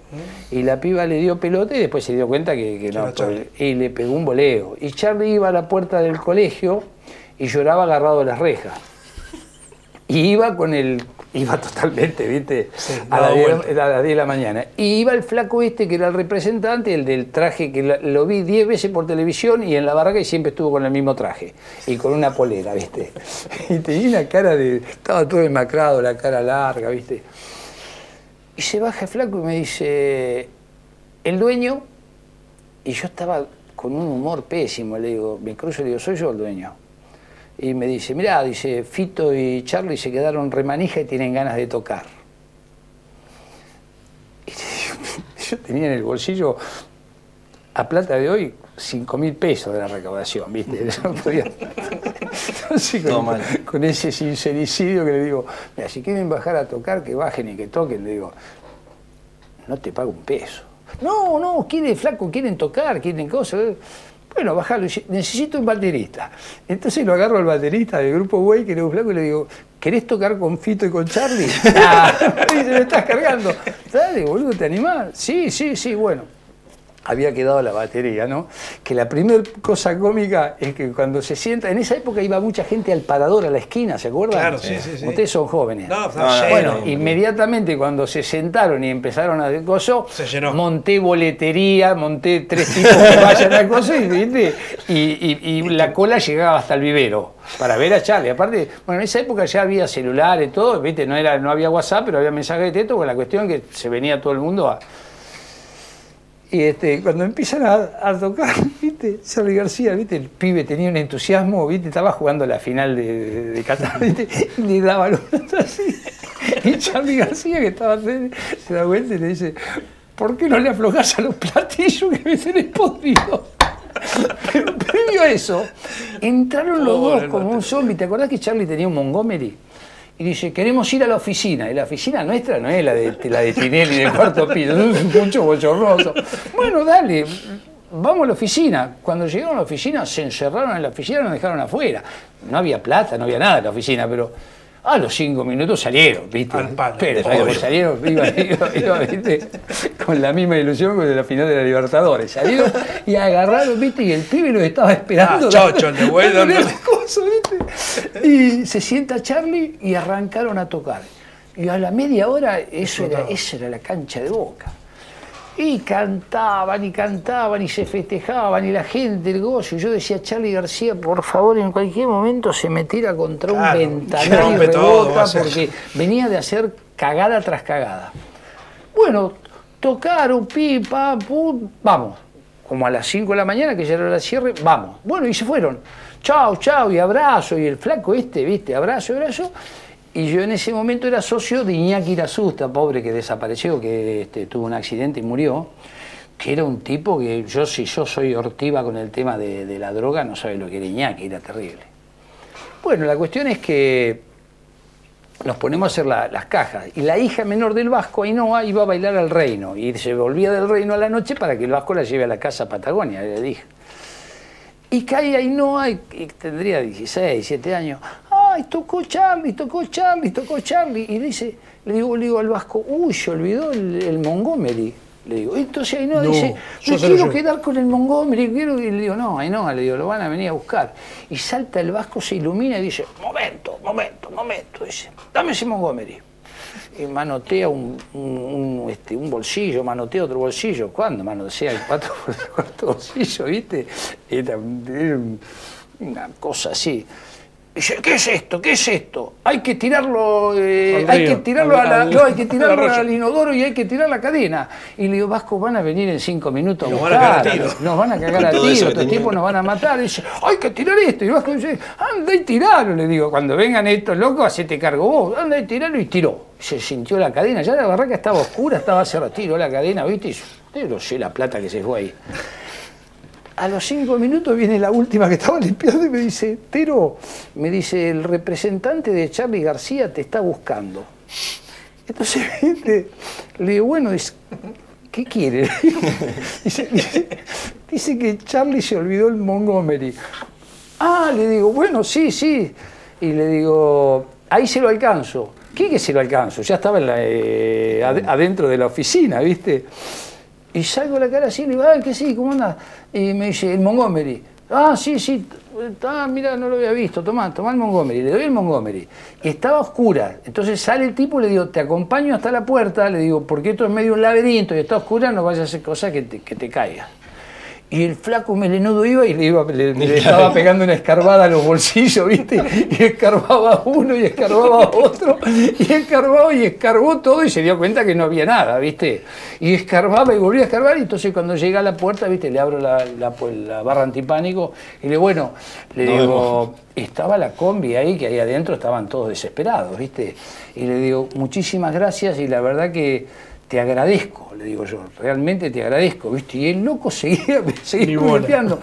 Y la piba le dio pelota y después se dio cuenta que, que no. Charlie. Y le pegó un voleo. Y Charlie iba a la puerta del colegio y lloraba agarrado de las rejas. Y iba con el. Iba totalmente, ¿viste? Sí, a, daba las 10, vuelta. a las 10 de la mañana. Y iba el flaco este, que era el representante, el del traje, que la- lo vi 10 veces por televisión y en la barraca y siempre estuvo con el mismo traje. Y con una polera, ¿viste? *laughs* Y tenía una cara de. Estaba todo demacrado, la cara larga, ¿viste? Y se baja el flaco y me dice. El dueño. Y yo estaba con un humor pésimo. Le digo, me cruzo y le digo, soy yo el dueño. Y me dice, mirá, dice, Fito y Charlie se quedaron remanija y tienen ganas de tocar. Y *laughs* yo tenía en el bolsillo, a plata de hoy, 5 mil pesos de la recaudación, ¿viste? Yo *laughs* no podía- Entonces, con, mal. con ese sincericidio que le digo, mira, si quieren bajar a tocar, que bajen y que toquen, le digo, no te pago un peso. No, no, quieren flaco, quieren tocar, quieren cosas. Bueno, bajalo, necesito un baterista. Entonces lo agarro al baterista del grupo Güey, que era un flaco, y le digo, ¿querés tocar con Fito y con Charlie? *laughs* *laughs* Ah, dice, me estás cargando. Dale, boludo, ¿te animás? Sí, sí, sí, bueno. Había quedado la batería, ¿no? Que la primera cosa cómica es que cuando se sienta, en esa época iba mucha gente al parador, a la esquina, ¿se acuerdan? Claro, sí, sí, sí. Ustedes son jóvenes. No, está No, no, lleno. Bueno, no, inmediatamente cuando se sentaron y empezaron a hacer coso, Se llenó. monté boletería, monté tres tipos que vayan a coso y, ¿viste? y, y- y la cola llegaba hasta el vivero para ver a Charlie. Aparte, bueno, en esa época ya había celulares, todo, ¿viste? No, era, no había WhatsApp, pero había mensajes de texto, con la cuestión que se venía todo el mundo a... Y este, cuando empiezan a, a tocar, *laughs* ¿viste? Charlie García, ¿viste? El pibe tenía un entusiasmo, ¿viste? Estaba jugando la final de, de, de Qatar, *laughs* ¿viste? Y le daba los así. Y Charlie García, que estaba se se da vuelta y le dice, ¿por qué no le aflojas a los platillos que me tenés podrido? *laughs* Pero, pero sucedió eso, entraron los dos como un zombie. ¿Te acordás que Charlie tenía un Montgomery? Y dice, queremos ir a la oficina. Y la oficina nuestra no es la de, la de Tinelli del cuarto *laughs* piso, es mucho bochornoso. Bueno, dale, vamos a la oficina. Cuando llegaron a la oficina, se encerraron en la oficina y nos dejaron afuera. No había plata, no había nada en la oficina, pero a los cinco minutos salieron, ¿viste? Al palo. Pero ¿sabes cómo Obvio. salieron, iba, iba- *laughs* iba, ¿viste? con la misma ilusión que de la final de la Libertadores. Salieron y agarraron, ¿viste? Y el pibe los estaba esperando. Ah, chocho, el de ¿viste? Y se sienta Charlie y arrancaron a tocar. Y a la media hora, eso era, eso era la cancha de boca. Y cantaban y cantaban y se festejaban y la gente, el gozo. Y yo decía, Charlie García, por favor, en cualquier momento se me tira contra Claro, un ventanal y rebota porque venía de hacer cagada tras cagada. Bueno, tocaron, pi, pam, pum, vamos. Como a las 5 de la mañana, que ya era la cierre, vamos. Bueno, y se fueron. Chao, chao, y abrazo. Y el flaco este, viste, abrazo, abrazo. Y yo en ese momento era socio de Iñaki Irasusta, pobre que desapareció, que este, tuvo un accidente y murió. Que era un tipo que yo, si yo soy hortiva con el tema de, la droga, no sabe lo que era Iñaki, era terrible. Bueno, la cuestión es que nos ponemos a hacer la- las cajas. Y la hija menor del Vasco, Ainhoa, iba a bailar al reino. Y se volvía del reino a la noche para que el Vasco la lleve a la casa Patagonia, le dije. Y cae Ainhoa, y tendría 16, 17 años. ¡Ay, tocó Charlie, tocó Charlie, tocó Charlie! Y dice, le digo, le digo al Vasco, ¡uy, se olvidó el, el Montgomery! Le digo, entonces Ainhoa No, dice, yo quiero quedar con el Montgomery, quiero... Y le digo, no, Ainhoa, le digo, lo van a venir a buscar. Y salta el Vasco, se ilumina y dice, momento, momento, momento, dice, dame ese Montgomery. Y manotea un, un, un, este, un bolsillo, manotea otro bolsillo. ¿Cuándo manotea el cuatro, cuatro bolsillo, viste? Era, era un- una cosa así. Dice, ¿qué es esto? ¿Qué es esto? Hay que tirarlo, eh, Al hay que tirarlo, al- a la- no, hay que *laughs* tirarlo al inodoro y hay que tirar la cadena. Y le digo, Vasco, van a venir en cinco minutos a Nos van a cagar a buscar, tiro. nos van a cagar a tiro, estos tipos nos van a matar. Y dice, hay que tirar esto. Y Vasco dice, anda y tiralo. Le digo, cuando vengan estos locos, hacete cargo vos, anda y tiralo y tiró. Se sintió la cadena, ya la barraca estaba oscura, estaba cerrada, tiró la cadena, ¿viste? Y yo no sé la plata que se fue ahí. A los cinco minutos viene la última que estaba limpiando y me dice, Tero, me dice, el representante de Charlie García te está buscando. Entonces, *laughs* le digo, bueno, dice, ¿qué quiere? *laughs* dice, que Charlie se olvidó el Montgomery. Ah, le digo, bueno, sí, sí. Y le digo, ahí se lo alcanzo. ¿Qué que se lo alcanzo? Ya estaba eh, ad- adentro de la oficina, ¿viste? Y salgo la cara así, le digo, ah, que sí, ¿cómo anda? Y me dice, el Montgomery. Ah, sí, sí. Ah, mira, no lo había visto. Tomá, tomá el Montgomery. Le doy el Montgomery. Y estaba oscura. Entonces sale el tipo y le digo, te acompaño hasta la puerta. Le digo, porque esto es medio un laberinto y está oscura, no vayas a hacer cosas que te, que te caigas. Y el flaco melenudo iba y le, iba, le, le estaba pegando una escarbada a los bolsillos, ¿viste? Y escarbaba uno y escarbaba otro, y escarbaba y escarbó todo y se dio cuenta que no había nada, ¿viste? Y escarbaba y volvía a escarbar y entonces cuando llega a la puerta, ¿viste? Le abro la, la, pues, la barra antipánico y le bueno, le digo, estaba la combi ahí, que ahí adentro estaban todos desesperados, ¿viste? Y le digo, muchísimas gracias y la verdad que te agradezco, le digo yo, realmente te agradezco, ¿viste? Y el loco seguía, *laughs* seguía limpiando.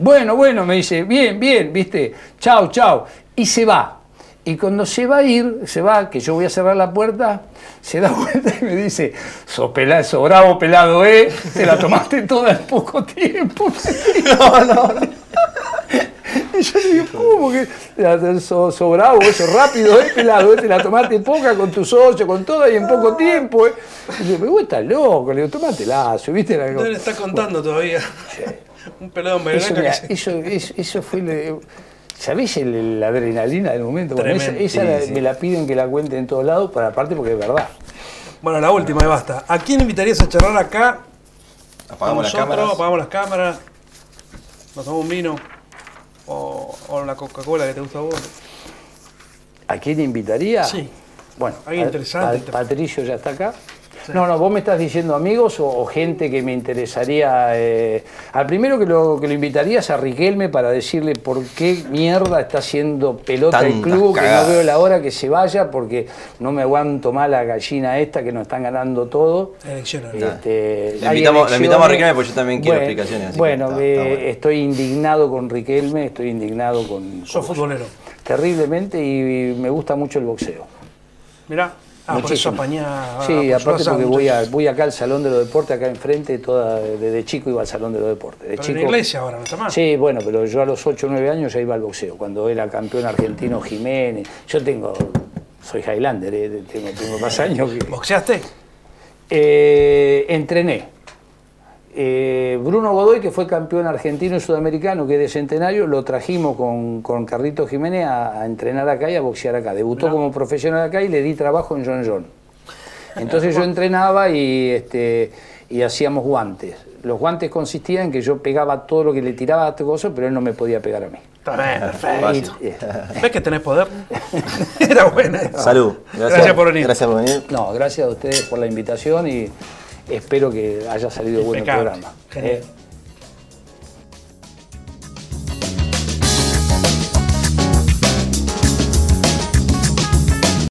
Bueno, bueno, me dice, bien, bien, ¿viste? Chao, chao. Y se va. Y cuando se va a ir, se va, que yo voy a cerrar la puerta, se da *laughs* vuelta y me dice, sos pelado, sos bravo pelado, ¿eh? Te la tomaste toda en poco tiempo. *laughs* No, no, *laughs* Y yo le digo, ¿cómo que sos, bravo, eso rápido, eh, pelado? eh? Te la tomaste poca con tu socio, con todo y en poco tiempo, ¿eh? Y yo, pero vos estás loco, le digo, tomátela, ¿viste? La- No le está contando todavía. *laughs* Un pelado en eso, que eso, eso, eso fue. le- ¿Sabés el- la adrenalina del momento? Bueno, esa Tremendo. esa Sí, la- sí. me la piden que la cuente en todos lados, para aparte porque es verdad. Bueno, la última y basta. ¿A quién invitarías a charlar acá? Apagamos las Nosotros, cámaras. apagamos las cámaras. Nos tomamos un vino. O, o la Coca-Cola que te gusta a vos. ¿A quién invitaría? Sí. Bueno, Alguien interesante. Pa- Patricio ya está acá. No, no, vos me estás diciendo amigos o, o gente que me interesaría. eh, al primero que lo, que lo invitaría es a Riquelme para decirle por qué mierda está haciendo pelota el Tantas club, que no veo la hora que se vaya porque no me aguanto más la gallina esta que nos están ganando todo. Elecciones. Este, Le invitamos- le invitamos a. Riquelme porque yo también quiero Bueno, explicaciones, así que Bueno, está- eh, está bueno. estoy indignado con Riquelme, estoy indignado con. Sos con- futbolero. Terriblemente y me gusta mucho el boxeo. Mirá. Ah, por eso. Sí, ah, por aparte porque voy, a, voy acá al Salón de los Deportes, acá enfrente, toda, desde chico iba al Salón de los Deportes. De Pero chico, en la iglesia ahora, ¿no está mal? Sí, bueno, pero yo a los 8 o 9 años ya iba al boxeo, cuando era campeón argentino Jiménez. Yo tengo, soy Highlander, eh, tengo, tengo más años que... ¿Boxeaste? Eh, entrené. Eh, Bruno Godoy, que fue campeón argentino y sudamericano, que es de centenario, lo trajimos con, con Carlito Jiménez a, a entrenar acá y a boxear acá. Debutó como profesional acá y le di trabajo en John John. *laughs* Entonces yo entrenaba y, este, y hacíamos guantes. Los guantes consistían en que yo pegaba todo lo que le tiraba a este coso, pero él no me podía pegar a mí. Está bien, perfecto. Y, eh, *laughs* ¿Ves que tenés poder? *laughs* Era buena. Salud. Gracias por venir. Gracias por venir. no, gracias a ustedes por la invitación y espero que haya salido bueno el programa. Genial. Eh,